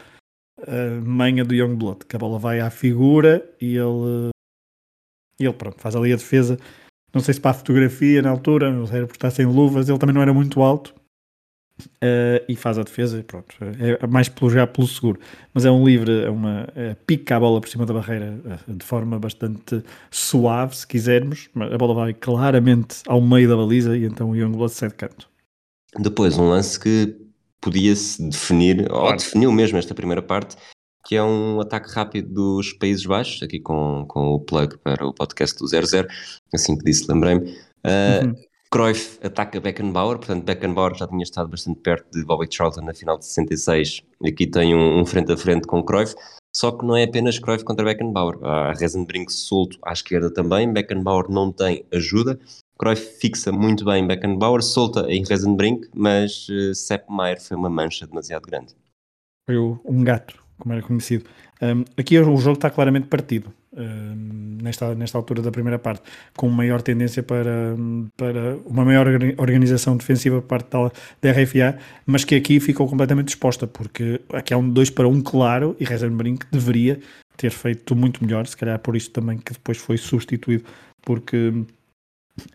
a uh, manha do Youngblood, que a bola vai à figura e ele, e ele pronto, faz ali a defesa. Não sei se para a fotografia na altura, não sei, porque está sem luvas, ele também não era muito alto, Uh, e faz a defesa, pronto, é mais pelo já pelo seguro, mas é um livre, é uma é, pica a bola por cima da barreira uh, de forma bastante suave, se quisermos, a bola vai claramente ao meio da baliza e então o Youngblood sai de canto. Depois um lance que podia-se definir, claro. ou definiu mesmo esta primeira parte, que é um ataque rápido dos Países Baixos, aqui com, com o plug para o podcast do 00, assim que disse, lembrei-me. Uh, uhum. Cruyff ataca Beckenbauer, portanto Beckenbauer já tinha estado bastante perto de Bobby Charlton na final de 66, aqui tem um, um, frente a frente com Cruyff, só que não é apenas Cruyff contra Beckenbauer, há Rezenbrink solto à esquerda também, Beckenbauer não tem ajuda, Cruyff fixa muito bem Beckenbauer, solta em Rezenbrink, mas uh, Sepp Maier foi uma mancha demasiado grande. Foi um gato, como era conhecido. Um, aqui o jogo está claramente partido nesta, nesta altura da primeira parte, com maior tendência para, para uma maior organização defensiva por parte da, da RFA, mas que aqui ficou completamente exposta, porque aqui há um 2 para 1 um claro e Rezenbrink deveria ter feito muito melhor, se calhar por isso também que depois foi substituído, porque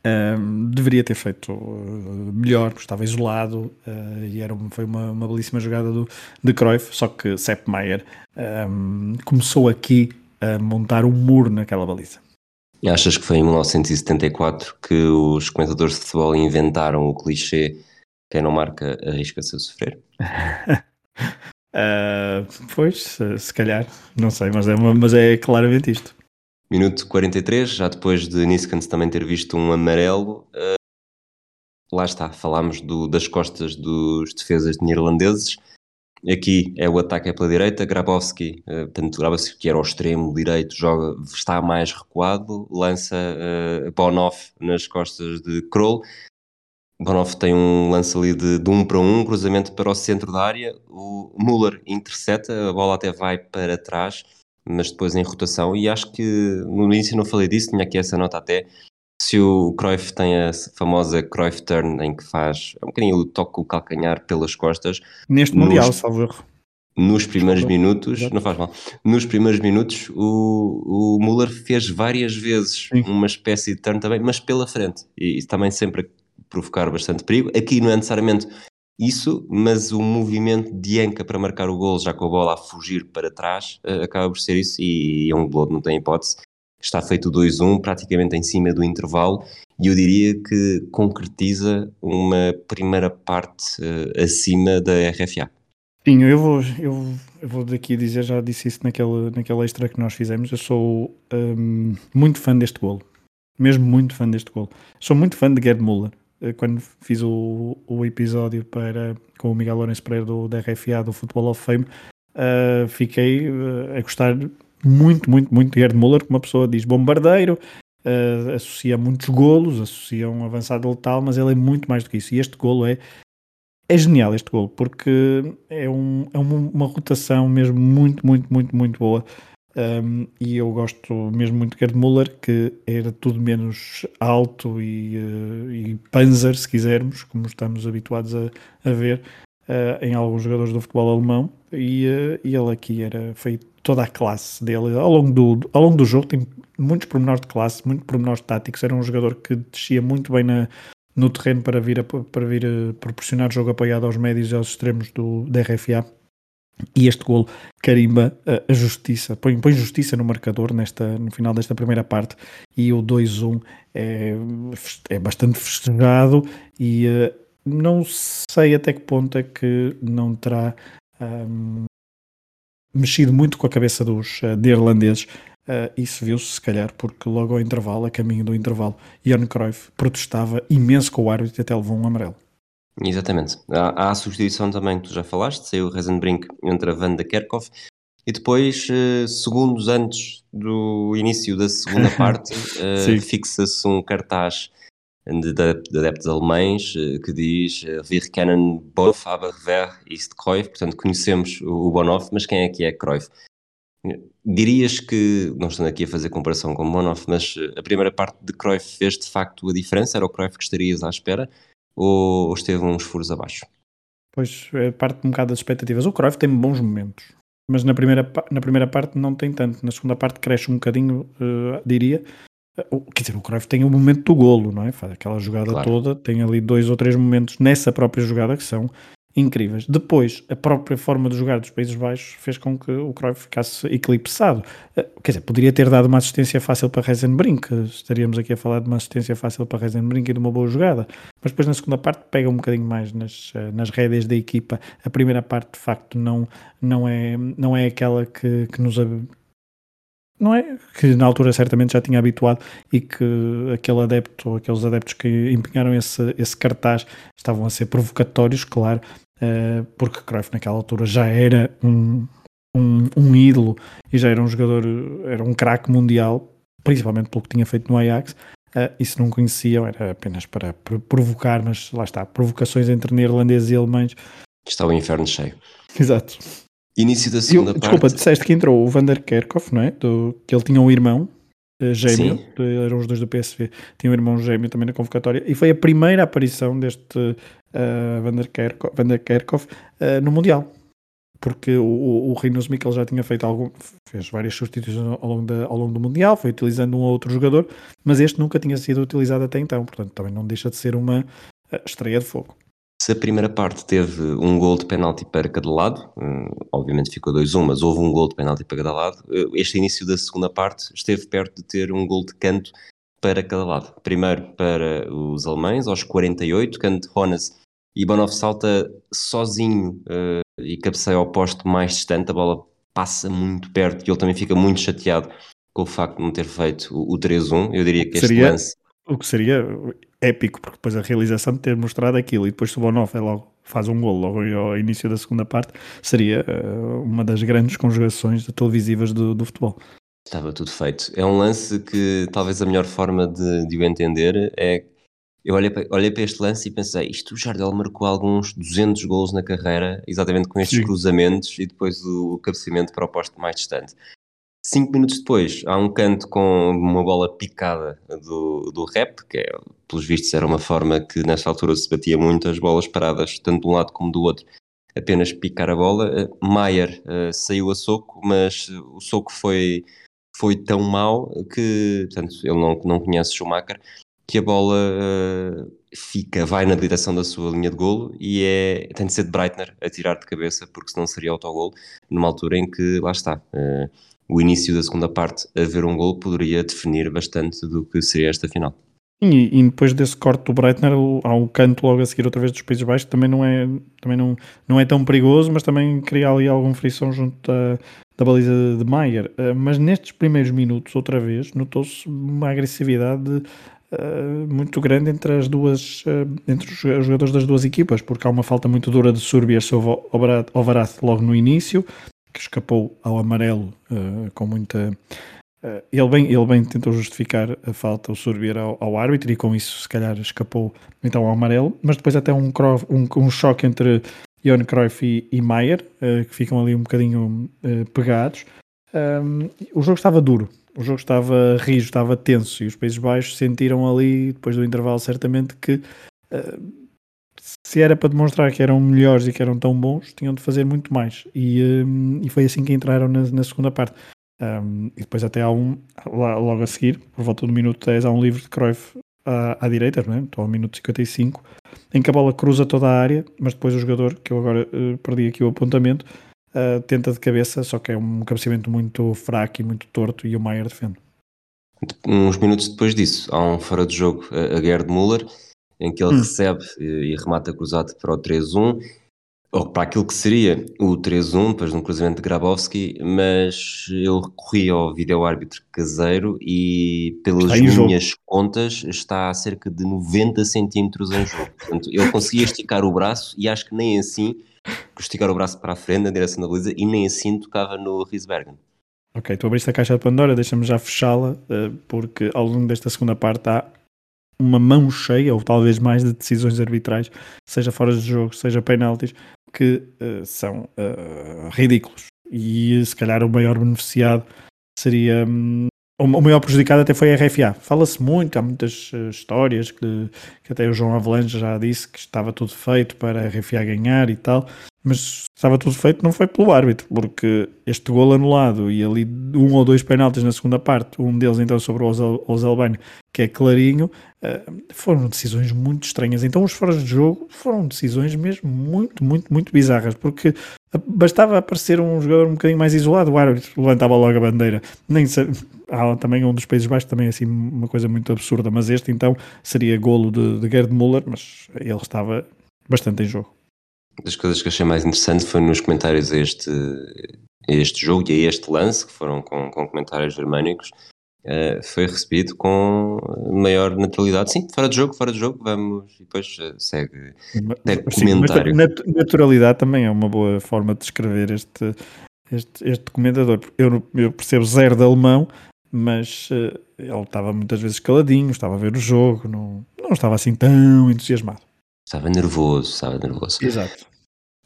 um, deveria ter feito uh, melhor, porque estava isolado uh, e era, foi uma, uma belíssima jogada do, de Cruyff, só que Sepp Maier um, começou aqui a montar um muro naquela baliza. Achas que foi em 1974 que os comentadores de futebol inventaram o clichê quem não marca arrisca-se a sofrer? uh, pois, se calhar, não sei, mas é, mas é claramente isto. Minuto 43, já depois de Niskans também ter visto um amarelo, uh, lá está, falámos do, das costas dos defesas de neerlandeses Aqui é o ataque é pela direita, Grabowski, uh, portanto, Grabowski que era o extremo direito, joga, está mais recuado, lança uh, Bonoff nas costas de Kroll. Bonoff tem um lance ali de, de um para um, cruzamento para o centro da área. O Müller intercepta, a bola até vai para trás, mas depois em rotação. E acho que no início não falei disso, tinha aqui essa nota até se o Cruyff tem a famosa Cruyff Turn, em que faz um bocadinho toca o calcanhar pelas costas. Neste nos, Mundial, salvo erro. Nos primeiros minutos, Exato. não faz mal, nos primeiros minutos o, o Müller fez várias vezes Sim. uma espécie de turn também, mas pela frente, e, e também sempre a provocar bastante perigo. Aqui não é necessariamente isso, mas o movimento de Anca para marcar o gol, já com a bola a fugir para trás, uh, acaba por ser isso, e é um gol, não tem hipótese. Está feito 2-1, praticamente em cima do intervalo, e eu diria que concretiza uma primeira parte uh, acima da RFA. Sim, eu vou, eu, eu, vou daqui dizer, já disse isso naquele, naquele extra que nós fizemos, eu sou um, muito fã deste golo, mesmo muito fã deste golo. Sou muito fã de Gerd Müller. Eh, quando fiz o, o episódio para, com o Miguel Lourenço Pereira do, da RFA, do Football of Fame, uh, fiquei uh, a gostar muito, muito, muito Gerd Müller, como uma pessoa diz bombardeiro, uh, associa muitos golos, associa um avançado letal, mas ele é muito mais do que isso. E este golo é, é genial, este golo, porque é, um, é uma, uma rotação mesmo muito, muito, muito, muito boa. Um, e eu gosto mesmo muito de Gerd Müller, que era tudo menos alto e, uh, e panzer, se quisermos, como estamos habituados a, a ver uh, em alguns jogadores do futebol alemão. E, uh, e ele aqui era feito toda a classe dele ao longo do, ao longo do jogo. Tem muitos pormenores de classe, muitos pormenores táticos. Era um jogador que descia muito bem na, no terreno para vir a, para vir a proporcionar jogo apoiado aos médios e aos extremos do, da RFA e este gol carimba a, justiça, põe, põe justiça no marcador nesta, no final desta primeira parte e o 2-1 é, é bastante festejado e uh, não sei até que ponto é que não terá um, mexido muito com a cabeça dos uh, irlandeses. Uh, isso viu-se, se calhar, porque logo ao intervalo, a caminho do intervalo, Jan Cruyff protestava imenso com o árbitro e até levou um amarelo. Exatamente. Há, há a substituição também que tu já falaste, saiu o Rezenbrink entre a Wanda Kerkhoff e depois, uh, segundos antes do início da segunda parte, uh, fixa-se um cartaz de, de, de adeptos alemães uh, que diz Wir kennen Bonhoff, aber wer ist Cruyff? Portanto, conhecemos o, Bonhoff, mas quem é que é Cruyff? Dirias que, não estou aqui a fazer comparação com Bonhoff, mas a primeira parte de Cruyff fez de facto a diferença? Era o Cruyff que estarias à espera? ou, esteve uns furos abaixo? Pois, parte um bocado das expectativas. O Cruyff tem bons momentos, mas na primeira, na primeira parte não tem tanto. Na segunda parte cresce um bocadinho, uh, diria. Quer dizer, o Cruyff tem o momento do golo, não é? Faz aquela jogada claro. toda, tem ali dois ou três momentos nessa própria jogada que são incríveis. Depois, a própria forma de jogar dos Países Baixos fez com que o Cruyff ficasse eclipsado. Eh, quer dizer, poderia ter dado uma assistência fácil para Reisenbrink, estaríamos aqui a falar de uma assistência fácil para Reisenbrink e de uma boa jogada, mas depois na segunda parte pega um bocadinho mais nas, eh, nas rédeas da equipa. A primeira parte, de facto, não, não, é, não é aquela que, que nos não é? Que na altura certamente já tinha habituado e que aquele adepto ou aqueles adeptos que empenharam esse, esse cartaz estavam a ser provocatórios, claro, uh, porque Cruyff naquela altura já era um, um, um, ídolo e já era um jogador, era um craque mundial, principalmente pelo que tinha feito no Ajax. Uh, e se não conheciam, era apenas para provocar, mas lá está, provocações entre neerlandeses e alemães. Está o inferno cheio. Exato. Início da segunda eu, parte. Desculpa, disseste que entrou o Vander Kerkhoff, não é? Do, que ele tinha um irmão uh, gêmeo, eram os dois do PSV, tinha um irmão gêmeo também na convocatória, e foi a primeira aparição deste uh, Vander Kerkhoff, Vander Kerkhoff uh, no Mundial. Porque o, o, o Rinos Mikkel já tinha feito algum, fez várias substituições ao longo, da, ao longo do Mundial, foi utilizando um ou outro jogador, mas este nunca tinha sido utilizado até então, portanto também não deixa de ser uma estreia de fogo. Se a primeira parte teve um gol de penalti para cada lado, hum, obviamente ficou 2-1, mas houve um gol de penalti para cada lado, eh, este início da segunda parte esteve perto de ter um gol de canto para cada lado. Primeiro para os alemães, aos 48, canto de Honas e Bonhoff salta sozinho uh, e cabeceia ao posto mais distante, a bola passa muito perto e ele também fica muito chateado com o facto de não ter feito o, o 3-1. Eu diria que este seria, lance. O que seria épico, porque depois a realização de ter mostrado aquilo e depois se o Bonoff é logo, faz um gol logo ao início da segunda parte, seria uh, uma das grandes conjugações televisivas do, do, futebol. Estava tudo feito. É um lance que talvez a melhor forma de, de o entender é. Eu olhei para, olhei para este lance e pensei, isto o Jardel marcou alguns 200 gols na carreira, exatamente com estes Sim. cruzamentos e depois o cabeceamento para o posto mais distante. Cinco minutos depois, há um canto com uma bola picada do, do rap, que é, pelos vistos era uma forma que nessa altura se batia muito as bolas paradas, tanto de um lado como do outro, apenas picar a bola. Maier uh, saiu a soco, mas o soco foi, foi tão mau que, portanto, ele não, não conhece Schumacher, que a bola uh, fica, vai na direção da sua linha de golo e é, tem de ser de Breitner a tirar de cabeça, porque senão seria autogolo, numa altura em que, lá está, uh, o início da segunda parte a ver um golo poderia definir bastante do que seria esta final. E, e, depois desse corte do Breitner há um canto logo a seguir outra vez dos Países Baixos também não é, também não, não é tão perigoso mas também cria ali alguma frição junto da, da baliza de Maier uh, mas nestes primeiros minutos outra vez notou-se uma agressividade uh, muito grande entre as duas uh, entre os jogadores das duas equipas porque há uma falta muito dura de Surbia sobre Ovarath logo no início que escapou ao amarelo com muita Uh, ele, bem, ele bem tentou justificar a falta, o Sorbier ao, ao, árbitro e com isso se calhar escapou então ao amarelo, mas depois até um, um, um choque entre Johan Cruyff e, e Maier, uh, que ficam ali um bocadinho uh, pegados. Um, o jogo estava duro, o jogo estava rijo, estava tenso e os Países Baixos sentiram ali, depois do intervalo, certamente que se era para demonstrar que eram melhores e que eram tão bons, tinham de fazer muito mais. E, um, e foi assim que entraram na, na segunda parte. Um, e depois até há um, logo a seguir, por volta do minuto 10, há um livro de Cruyff à, à direita, né? estou ao minuto 55, em que a bola cruza toda a área, mas depois o jogador, que eu agora uh, perdi aqui o apontamento, uh, tenta de cabeça, só que é um cabeceamento muito fraco e muito torto e o Maier defende. Uns minutos depois disso, há um fora de jogo a Gerd Müller, em que ele hum. recebe e, e remata cruzado para o 3-1 ou para aquilo que seria o 3-1, depois de um cruzamento de Grabowski, mas eu recorri ao vídeo-árbitro caseiro e, pelas minhas jogo. contas, está a cerca de 90 centímetros em jogo. Portanto, eu conseguia esticar o braço e acho que nem assim, esticar o braço para a frente, na direção da baliza, e nem assim tocava no Riesbergen. Ok, tu abriste a caixa de Pandora, deixa-me já fechá-la, eh, porque ao longo desta segunda parte há uma mão cheia, ou talvez mais, de decisões arbitrais, seja fora de jogo, seja penaltis, que uh, são uh, ridículos. E se calhar o maior beneficiado seria. O maior prejudicado até foi a RFA. Fala-se muito, há muitas uh, histórias que, que, até o João Avalanche já disse que estava tudo feito para a RFA ganhar e tal, mas estava tudo feito não foi pelo árbitro, porque este gol anulado e ali um ou dois penaltis na segunda parte, um deles então sobre o Ozelbano, que é clarinho, uh, foram decisões muito estranhas. Então os foras de jogo foram decisões mesmo muito, muito, muito bizarras, porque bastava aparecer um jogador um bocadinho mais isolado, o árbitro levantava logo a bandeira. Nem há também um dos Países Baixos também assim uma coisa muito absurda, mas este então seria golo de, de Gerd Müller, mas ele estava bastante em jogo. Das coisas que achei mais interessante foi nos comentários a este, a este jogo e a este lance, que foram com, com comentários germânicos, Uh, foi recebido com maior naturalidade. Sim, fora de jogo, fora de jogo, vamos e depois uh, segue mas, comentário. Sim, naturalidade também é uma boa forma de descrever este, este, este comentador. Eu, eu percebo zero de alemão, mas uh, ele estava muitas vezes caladinho, estava a ver o jogo, não, não estava assim tão entusiasmado. Estava nervoso, estava nervoso. Exato.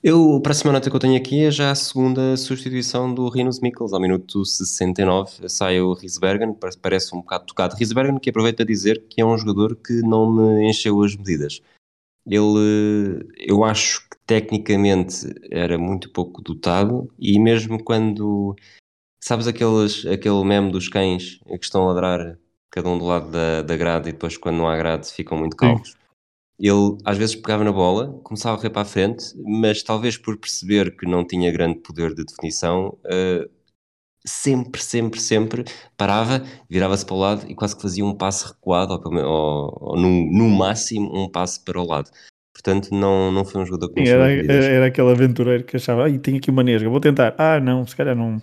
Eu, a próxima nota que eu tenho aqui é já a segunda substituição do Rinus Mikkels, ao minuto 69, sai o Riesbergen, parece um bocado tocado. Riesbergen que aproveita a dizer que é um jogador que não me encheu as medidas. Ele, eu acho que tecnicamente era muito pouco dotado e mesmo quando, sabes aqueles, aquele meme dos cães que estão a ladrar cada um do lado da, da grade e depois quando não há grade ficam muito calmos. Ele às vezes pegava na bola, começava a correr para a frente, mas talvez por perceber que não tinha grande poder de definição, uh, sempre, sempre, sempre parava, virava-se para o lado e quase que fazia um passo recuado, ou, ou, ou no, no, máximo um passo para o lado. Portanto, não, não foi um jogador que era, era aquele aventureiro que achava, ah, tenho aqui uma nesga, vou tentar. Ah, não, se calhar não.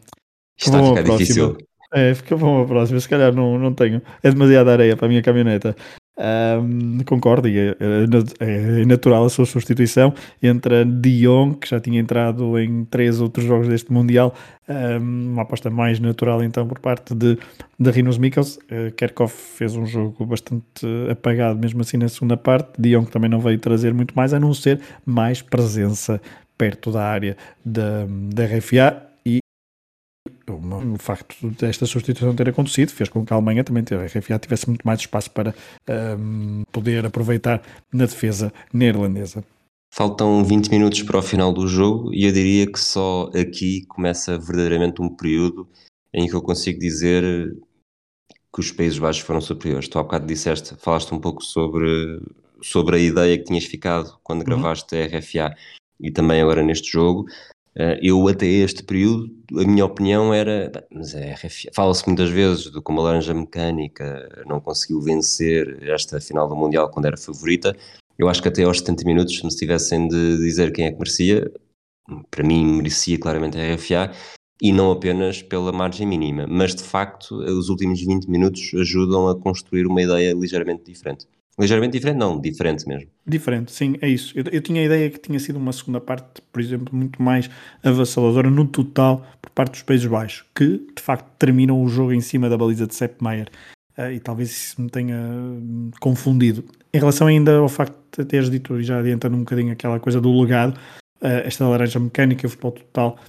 Está a ficar difícil. É, fica bom a próxima, se calhar não, não tenho. É demasiada areia para a minha caminhoneta. Um, concordo, e é, é, é, natural a sua substituição. Entra Dion, que já tinha entrado em três outros jogos deste Mundial, um, uma aposta mais natural então por parte de, de Rinos Mikkels. Uh, Kerkhoff fez um jogo bastante apagado, mesmo assim na segunda parte. Dion que também não veio trazer muito mais, a não ser mais presença perto da área da, da RFA o facto desta substituição ter acontecido fez com que a Alemanha também, a RFA, tivesse muito mais espaço para um, poder aproveitar na defesa neerlandesa. Faltam 20 minutos para o final do jogo e eu diria que só aqui começa verdadeiramente um período em que eu consigo dizer que os Países Baixos foram superiores. Tu há bocado disseste, falaste um pouco sobre, sobre a ideia que tinhas ficado quando uhum. gravaste a RFA e também agora neste jogo. Uh, eu até este período, a minha opinião era, mas é RFA, fala-se muitas vezes de como a Laranja Mecânica não conseguiu vencer esta final do Mundial quando era favorita. Eu acho que até aos 70 minutos, se me tivessem de dizer quem é que merecia, para mim merecia claramente a RFA e não apenas pela margem mínima, mas de facto os últimos 20 minutos ajudam a construir uma ideia ligeiramente diferente. Ligeiramente diferente, não, diferente mesmo. Diferente, sim, é isso. Eu, eu, tinha a ideia que tinha sido uma segunda parte, por exemplo, muito mais avassaladora no total por parte dos Países Baixos, que de facto terminam o jogo em cima da baliza de Sepp Maier. Uh, e talvez isso me tenha hum, confundido. Em relação ainda ao facto de teres dito, e já adiantando um bocadinho aquela coisa do legado, uh, esta laranja mecânica, o futebol total,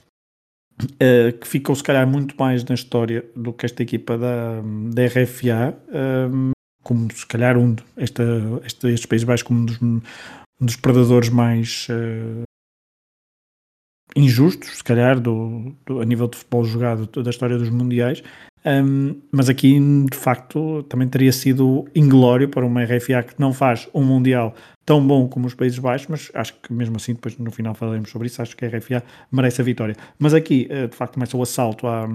uh, que ficou se calhar muito mais na história do que esta equipa da, da RFA, uh, como se calhar um, esta, estes Países Baixos como um dos, um dos predadores mais uh, injustos, se calhar, do, do, a nível de futebol jogado da história dos mundiais, um, mas aqui, de facto, também teria sido inglório para uma RFA que não faz um Mundial tão bom como os Países Baixos, mas acho que mesmo assim, depois no final falaremos sobre isso, acho que a RFA merece a vitória. Mas aqui, eh, de facto, começa o assalto à,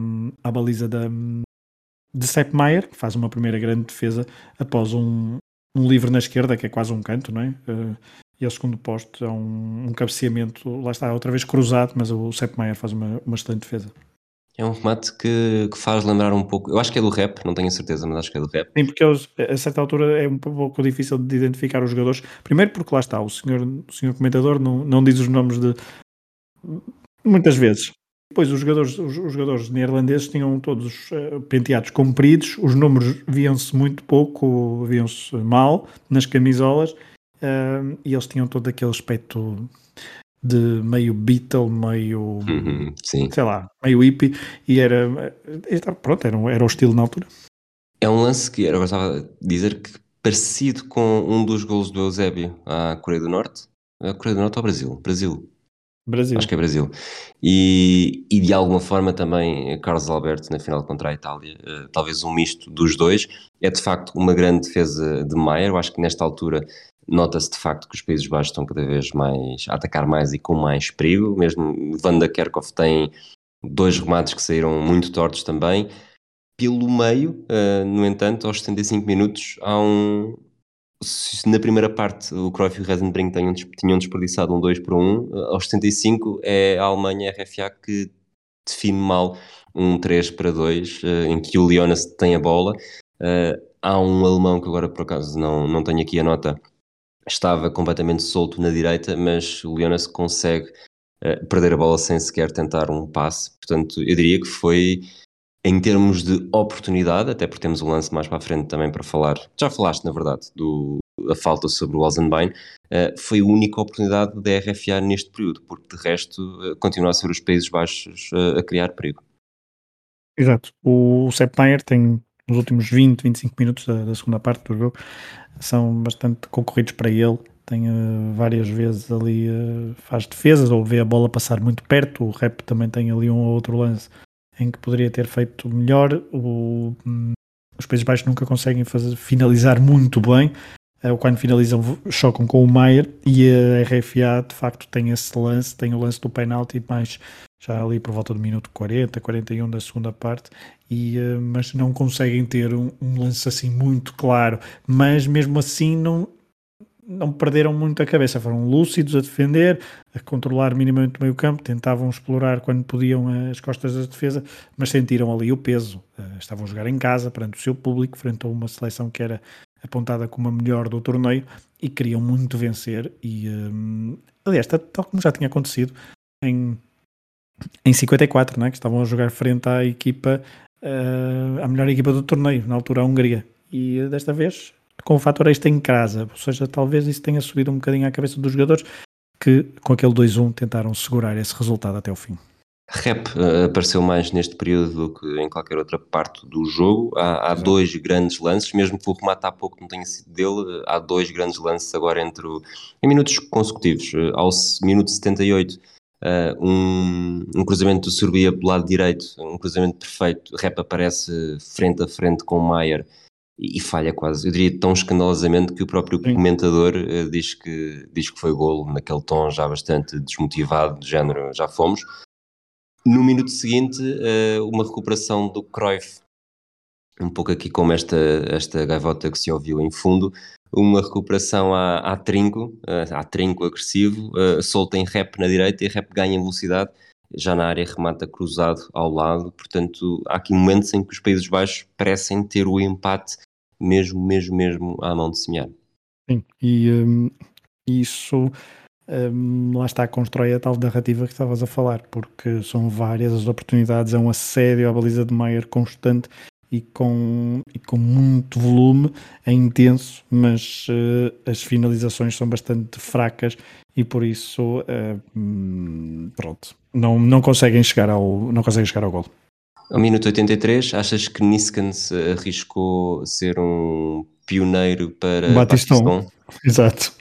à baliza da, de Sepp Maier, que faz uma primeira grande defesa após um, um livre na esquerda, que é quase um canto, não é? Uh, e ao segundo posto é um, um cabeceamento, lá está, outra vez cruzado, mas o Sepp Maier faz uma, uma excelente defesa. É um remate que, que, faz lembrar um pouco. Eu acho que é do rap, não tenho a certeza, mas acho que é do rap. Sim, porque eles, a certa altura é um pouco difícil de identificar os jogadores. Primeiro, porque lá está, o senhor, o senhor comentador não, não diz os nomes de. Muitas vezes. Depois, os jogadores, os, os jogadores neerlandeses tinham todos uh, penteados compridos, os números viam-se muito pouco, viam-se mal nas camisolas uh, e eles tinham todo aquele aspecto de meio Beatle, meio uhum, sei lá, meio hippie e era, era pronto, era, era o estilo na altura. É um lance que era, eu gostava de dizer que parecido com um dos gols do Eusébio à Coreia do Norte. A Coreia do Norte ou Brasil? Brasil. Brasil. Acho que é Brasil. E, e de alguma forma também Carlos Alberto na final contra a Itália, uh, talvez um misto dos dois. É de facto uma grande defesa de Maier. Eu acho que nesta altura nota-se de facto que os Países Baixos estão cada vez mais a atacar mais e com mais perigo. Mesmo Vanda Kerkhoff tem dois remates que saíram muito tortos também. Pelo meio, uh, no entanto, aos 75 minutos, há um. Se na primeira parte o Cruyff e o Resenbrink tinham, tinham desperdiçado um 2 para 1, uh, aos 75 é a Alemanha RFA que define mal um 3 para 2, uh, em que o Leonas tem a bola. Uh, há um alemão que agora por acaso não, não tenho aqui a nota, estava completamente solto na direita, mas o Leonas consegue uh, perder a bola sem sequer tentar um passe. Portanto, eu diria que foi em termos de oportunidade, até porque temos um lance mais para a frente também para falar, já falaste na verdade, do, a falta sobre o Alzenbein, uh, foi a única oportunidade da RFA neste período, porque de resto uh, continua a ser os Países Baixos uh, a criar perigo. Exato. O Sepp Maier tem nos últimos 20, 25 minutos da, da segunda parte do jogo, são bastante concorridos para ele. Tem uh, várias vezes ali, uh, faz defesas ou vê a bola passar muito perto. O Rep também tem ali um ou outro lance em que poderia ter feito melhor. O, os Países Baixos nunca conseguem fazer, finalizar muito bem. Quando finalizam, chocam com o Maier e a RFA de facto tem esse lance, tem o lance do penalti mais já ali por volta do minuto 40, 41 da segunda parte, e, uh, mas não conseguem ter um, um, lance assim muito claro, mas mesmo assim não, não perderam muito a cabeça, foram lúcidos a defender, a controlar minimamente o meio campo, tentavam explorar quando podiam as costas da defesa, mas sentiram ali o peso, uh, estavam a jogar em casa, perante o seu público, frente a uma seleção que era apontada como a melhor do torneio, e queriam muito vencer, e um, aliás, tal como já tinha acontecido em em 54, né, que estavam a jogar frente à equipa, uh, à melhor equipa do torneio, na altura a Hungria. E desta vez com o fator extra em casa, ou seja, talvez isso tenha subido um bocadinho à cabeça dos jogadores que com aquele 2-1 tentaram segurar esse resultado até o fim. Rep uh, apareceu mais neste período do que em qualquer outra parte do jogo. Há, há dois grandes lances, mesmo que o remate há pouco não tenha sido dele, há dois grandes lances agora entre o, em minutos consecutivos. Uh, ao minuto 78 Uh, um, um, cruzamento do Sorbia pelo lado direito, um cruzamento perfeito. Rep aparece frente a frente com o Maier e, falha quase, eu diria tão escandalosamente que o próprio Sim. comentador uh, diz, que, diz que foi golo, naquele tom já bastante desmotivado, do género já fomos. No minuto seguinte, uh, uma recuperação do Cruyff, um pouco aqui como esta, esta gaivota que se ouviu em fundo, uma recuperação à, à trinco, à trinco agressivo, uh, solta em rap na direita e rap ganha em velocidade, já na área remata cruzado ao lado, portanto há aqui momentos em que os Países Baixos parecem ter o empate mesmo, mesmo, mesmo à mão de semear. Sim, e um, isso um, lá está, constrói a tal narrativa que estavas a falar, porque são várias as oportunidades, é um assédio à baliza de Maier constante e com, e com muito volume, é intenso, mas uh, as finalizações são bastante fracas e por isso uh, pronto, não, não conseguem chegar ao não conseguem chegar ao gol. Ao minuto 83, achas que Niskans arriscou ser um pioneiro para Batistão? Batistão? Exato.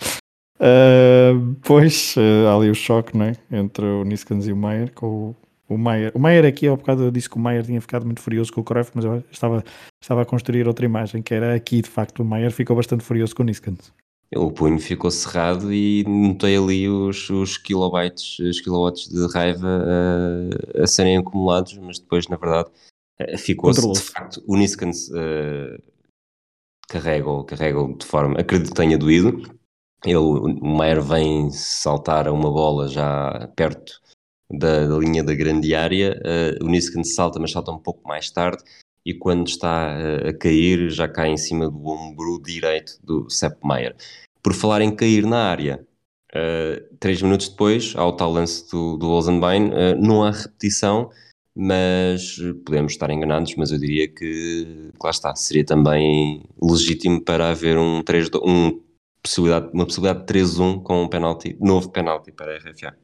Uh, pois, uh, há ali o choque né, entre o Niskans e o Maier com o o Maier. O Maier aqui, ao bocado eu disse que o Maier tinha ficado muito furioso com o Cruyff, mas eu estava, estava a construir outra imagem, que era aqui, de facto, o Maier ficou bastante furioso com o Niskans. O punho ficou cerrado e notei ali os, os kilobytes, os kilowatts de raiva a, a serem acumulados, mas depois, na verdade, eh, ficou-se, de facto, o Niskans uh, carrega-o carrega de forma, acredito que tenha doído, ele, o Maier vem saltar a uma bola já perto da, da linha da grande área. Uh, o Niskan salta, mas salta um pouco mais tarde. E quando está uh, a cair, já cai em cima do ombro direito do Sepp Maier. Por falar em cair na área, uh, três minutos depois, ao tal lance do, do Olsenbein, não há repetição, mas podemos estar enganados, mas eu diria que, lá está, seria também legítimo para haver um 3 um possibilidade, uma possibilidade de 3-1 com um penalti, novo penalti para a RFA.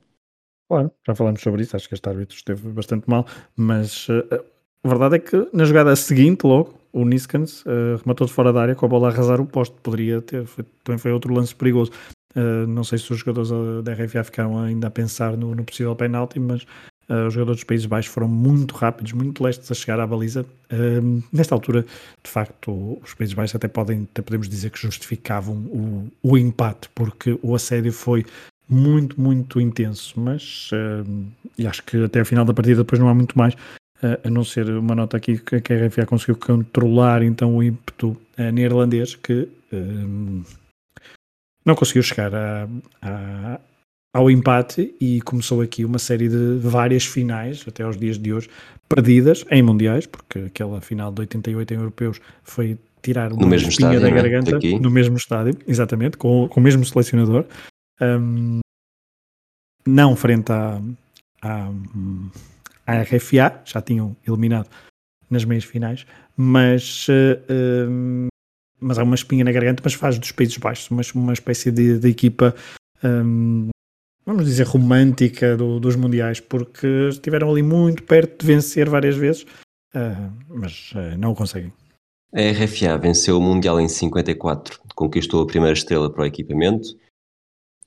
Claro, já falamos sobre isso, acho que este árbitro esteve bastante mal, mas uh, a verdade é que na jogada seguinte, logo, o Niskans uh, rematou de fora da área com a bola a arrasar o poste, poderia ter, foi, também foi outro lance perigoso. Uh, não sei se os jogadores da RFA ficaram ainda a pensar no, no possível penalti, mas uh, os jogadores dos Países Baixos foram muito rápidos, muito lestes a chegar à baliza. Uh, nesta altura, de facto, os Países Baixos até, podem, até podemos dizer que justificavam o, o empate, porque o assédio foi muito, muito intenso, mas e acho que até ao final da partida depois não há muito mais, a não ser uma nota aqui que a RFA conseguiu controlar então o ímpeto uh, neerlandês que não conseguiu chegar a, a, ao empate e começou aqui uma série de várias finais até aos dias de hoje perdidas em mundiais, porque aquela final de 88 em europeus foi tirar uma no mesmo estádio, da né? garganta no mesmo estádio, exatamente, com, com o mesmo selecionador um, não frente à, à, à, RFA, já tinham eliminado nas meias finais, mas, uh, mas há uma espinha na garganta, mas faz dos Países Baixos uma, uma espécie de, de equipa, um, vamos dizer, romântica do, dos Mundiais, porque estiveram ali muito perto de vencer várias vezes, uh, mas uh, não o conseguem. A RFA venceu o Mundial em 54, conquistou a primeira estrela para o equipamento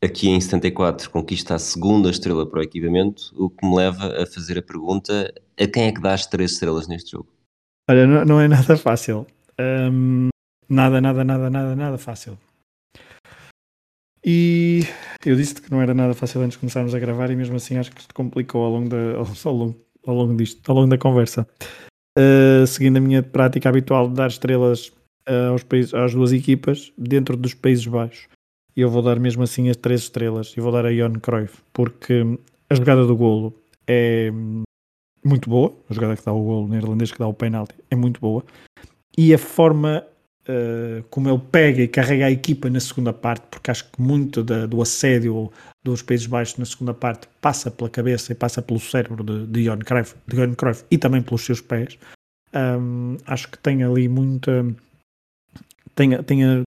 aqui em 74 conquista a segunda estrela para o equipamento, o que me leva a fazer a pergunta: a quem é que dá as três estrelas neste jogo? Olha, não, não é nada fácil. Um, nada, nada, nada, nada, nada fácil. E eu disse que não era nada fácil antes de começarmos a gravar, e mesmo assim acho que isto complicou ao longo, da, ao longo, ao longo disto, ao longo da conversa. Uh, seguindo a minha prática habitual de dar estrelas uh, aos países, às duas equipas dentro dos Países Baixos e eu vou dar mesmo assim as três estrelas e vou dar a Ion Cruyff, porque a jogada do golo é muito boa, a jogada que dá o golo neerlandês que dá o penalti é muito boa, e a forma uh, como ele pega e carrega a equipa na segunda parte, porque acho que muito da, do assédio dos Países Baixos na segunda parte passa pela cabeça e passa pelo cérebro de, de Ion Cruyff, de Ion Cruyff e também pelos seus pés. Um, acho que tem ali muita tem, tem,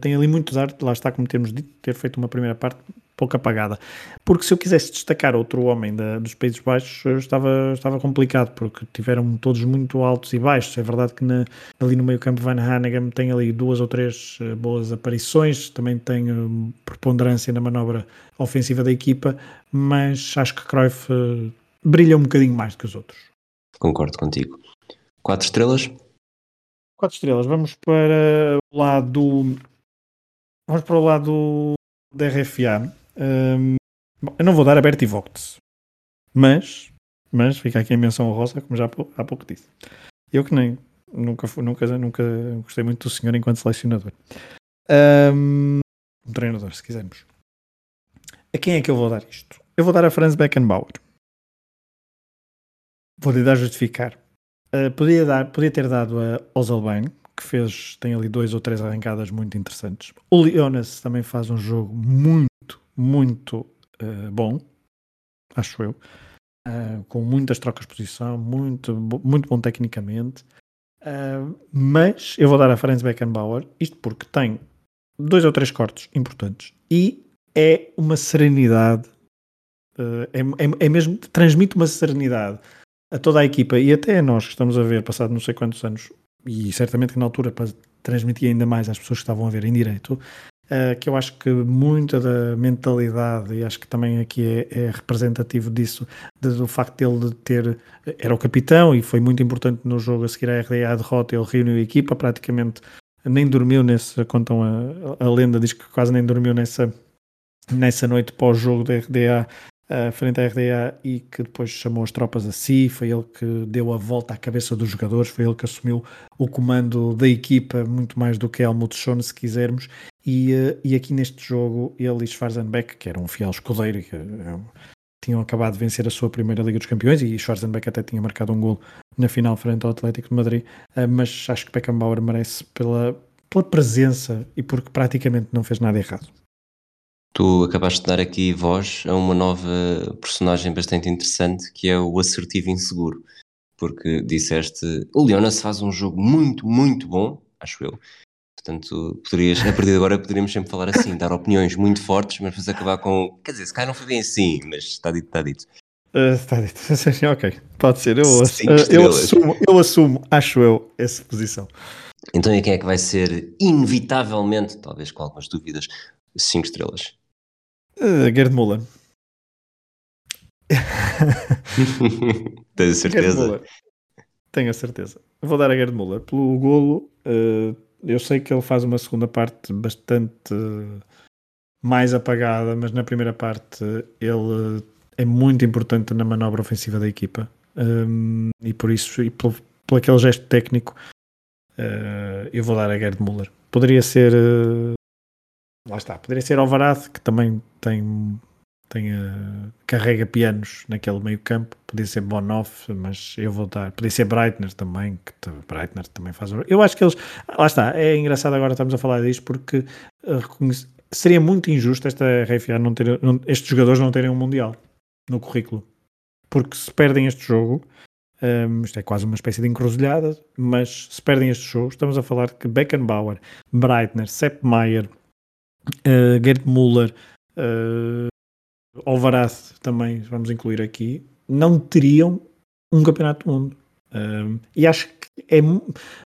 tem ali muitos artes, lá está, como temos dito, ter feito uma primeira parte pouco apagada. Porque se eu quisesse destacar outro homem da, dos Países Baixos, estava, estava complicado, porque tiveram todos muito altos e baixos. É verdade que na, ali no meio campo Van Hanegem tem ali duas ou três uh, boas aparições, também tem uh, preponderância na manobra ofensiva da equipa, mas acho que Cruyff uh, brilha um bocadinho mais do que os outros. Concordo contigo. Quatro estrelas? Quatro estrelas. Vamos para o lado... Vamos para o lado da RFA. Um, eu não vou dar a Bertie Vogts, mas, mas fica aqui a menção rosa, como já há pouco disse. Eu que nem nunca, nunca, nunca gostei muito do senhor enquanto selecionador. Um, um treinador, se quisermos. A quem é que eu vou dar isto? Eu vou dar a Franz Beckenbauer. Vou-lhe dar justificar. Uh, podia, dar, podia ter dado a Ozalbane, que fez, tem ali dois ou três arrancadas muito interessantes. O Leonas também faz um jogo muito muito uh, bom, acho eu, uh, com muitas trocas de posição, muito, muito bom tecnicamente. Uh, mas eu vou dar a Franz Beckenbauer, isto porque tem dois ou três cortes importantes e é uma serenidade, é, é, é, mesmo, transmite uma serenidade a toda a equipa e até a nós que estamos a ver, passado não sei quantos anos, e certamente que na altura transmitia ainda mais às pessoas que estavam a ver em direito, Uh, que eu acho que muita da mentalidade, e acho que também aqui é, é representativo disso, de, do facto dele de ter, era o capitão e foi muito importante no jogo a seguir à RDA a derrota, ele reuniu a equipa, praticamente nem dormiu nessa, contam a, a lenda, diz que quase nem dormiu nessa, nessa noite pós-jogo da RDA, uh, frente à RDA, e que depois chamou as tropas a si, foi ele que deu a volta à cabeça dos jogadores, foi ele que assumiu o comando da equipa, muito mais do que Helmut Schoen, se quisermos, e, uh, e aqui neste jogo, ele e Schwarzenbeck, que era um fiel escudeiro, que, uh, tinham acabado de vencer a sua primeira Liga dos Campeões e Schwarzenbeck até tinha marcado um gol na final frente ao Atlético de Madrid, uh, mas acho que Beckenbauer merece pela, pela presença e porque praticamente não fez nada errado. Tu acabaste de dar aqui voz a uma nova personagem bastante interessante que é o assertivo inseguro, porque disseste o Leonas faz um jogo muito, muito bom, acho eu, Portanto, poderias, a partir de agora poderíamos sempre falar assim, dar opiniões muito fortes, mas depois acabar com. Quer dizer, se cá não foi bem assim, mas está dito, está dito. Uh, está dito. ok, pode ser. Eu, uh, eu, assumo, eu assumo, acho eu, essa posição. Então, e quem é que vai ser, inevitavelmente, talvez com algumas dúvidas, 5 estrelas? Uh, Gerd Müller. Tens a certeza? Tenho a certeza. Vou dar a Gerd Müller pelo golo. Uh, eu sei que ele faz uma segunda parte bastante mais apagada, mas na primeira parte ele é muito importante na manobra ofensiva da equipa. Um, e por isso, e pelo, pelo aquele gesto técnico, uh, eu vou dar a Gerd Müller. Poderia ser. Uh, lá está, poderia ser Alvarado, que também tem tem, uh, carrega pianos naquele meio campo, podia ser Bonoff, mas eu vou dar, podia ser Breitner também, que Breitner também faz. Eu acho que eles, lá está, é engraçado agora estamos a falar disto porque uh, seria muito injusto esta RFA não ter, não, estes jogadores não terem um Mundial no currículo, porque se perdem este jogo, um, ehm, isto é quase uma espécie de encruzilhada, mas se perdem este jogo, estamos a falar que Beckenbauer, Breitner, Sepp Maier, uh, Gerd Müller, uh, Alvaraz também vamos incluir aqui, não teriam um campeonato do mundo. Um, e acho que é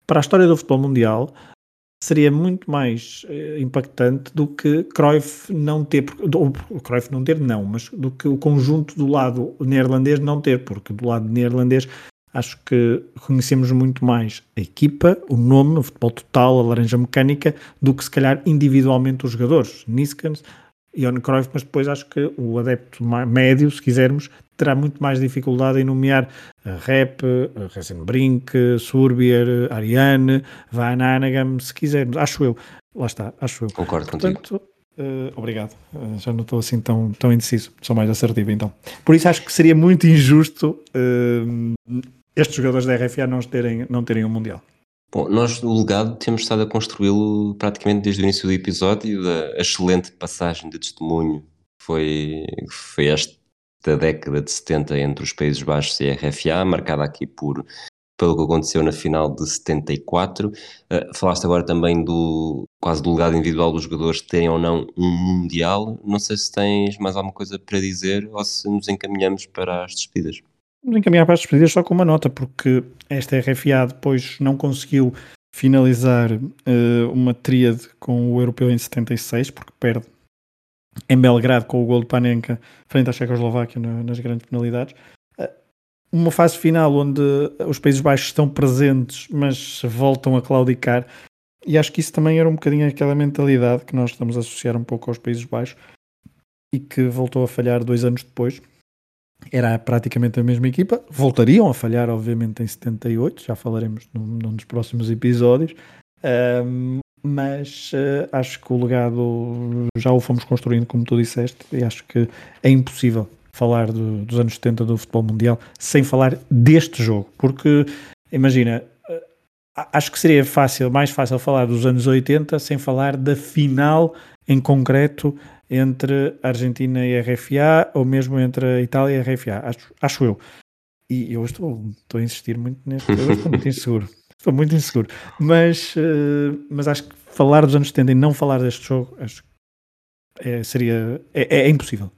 para a história do futebol mundial seria muito mais uh, impactante do que Cruyff não ter, ou Cruyff não ter não, mas do que o conjunto do lado neerlandês não ter, porque do lado neerlandês acho que conhecemos muito mais a equipa, o nome, o futebol total, a laranja mecânica, do que se calhar individualmente os jogadores. Niskens, Johan Cruyff, mas depois acho que o adepto médio, se quisermos, terá muito mais dificuldade em nomear a Rep, a Ressenbrink, Surbier, Ariane, Van Hanegam, se quisermos, acho eu. Lá está, acho eu. Concordo Portanto, contigo. Uh, obrigado. Uh, já não estou assim tão, tão indeciso, sou mais assertivo então. Por isso acho que seria muito injusto uh, estes jogadores da RFA não terem, não terem um Mundial. Bom, nós o legado temos estado a construí-lo praticamente desde o início do episódio, da excelente passagem de testemunho que foi, foi esta década de 70 entre os Países Baixos e a RFA, marcada aqui por pelo que aconteceu na final de 74. Uh, falaste agora também do quase do legado individual dos jogadores terem ou não um Mundial. Não sei se tens mais alguma coisa para dizer ou se nos encaminhamos para as despedidas. Vamos encaminhar para as despedidas só com uma nota, porque esta RFA depois não conseguiu finalizar uh, uma tríade com o europeu em 76, porque perde em Belgrado com o gol de Panenka frente à Checoslováquia nas grandes penalidades uma fase final onde os Países Baixos estão presentes, mas voltam a claudicar. E acho que isso também era um bocadinho aquela mentalidade que nós estamos a associar um pouco aos Países Baixos e que voltou a falhar dois anos depois. Era praticamente a mesma equipa, voltariam a falhar, obviamente, em 78, já falaremos num, num dos próximos episódios. Um, mas uh, acho que o legado já o fomos construindo, como tu disseste, e acho que é impossível falar do, dos anos 70 do futebol mundial sem falar deste jogo, porque imagina, eh, acho que seria fácil, mais fácil falar dos anos 80 sem falar da final em concreto entre a Argentina e a RFA ou mesmo entre a Itália e a RFA, acho, acho eu. E eu estou, estou a insistir muito neste, eu estou muito inseguro. Estou muito inseguro. Mas, uh, mas acho que falar dos anos 70 e não falar deste jogo acho é, seria é, é impossível.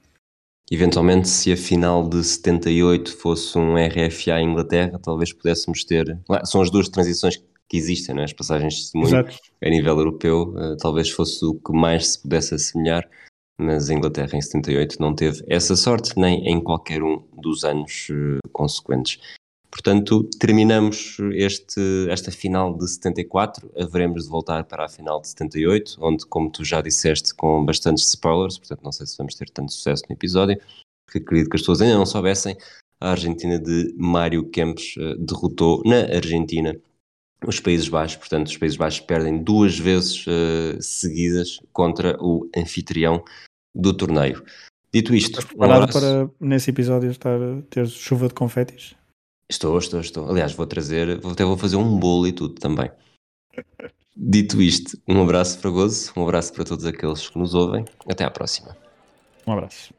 Eventualmente, se a final de 78 fosse um RFA em Inglaterra, talvez pudéssemos ter. São as duas transições que existem, não é? as passagens de testemunho Exato. a nível europeu, uh, talvez fosse o que mais se pudesse assemelhar, mas a Inglaterra em 78 não teve essa sorte, nem em qualquer um dos anos uh, consequentes. Portanto, terminamos este, esta final de 74, haveremos de voltar para a final de 78, onde, como tu já disseste, com bastantes spoilers, portanto não sei se vamos ter tanto sucesso no episódio, porque acredito que as pessoas ainda não soubessem, a Argentina de Mário Kempes uh, derrotou na Argentina os Países Baixos, portanto os Países Baixos perdem duas vezes uh, seguidas contra o anfitrião do torneio. Dito isto, Estás preparado um para nesse episódio estar, ter chuva de confetes? Estou, estou, estou. Aliás, vou trazer, até vou fazer um bolo e tudo também. Dito isto, um abraço para Gozo, um abraço para todos aqueles que nos ouvem. Até à próxima. Um abraço.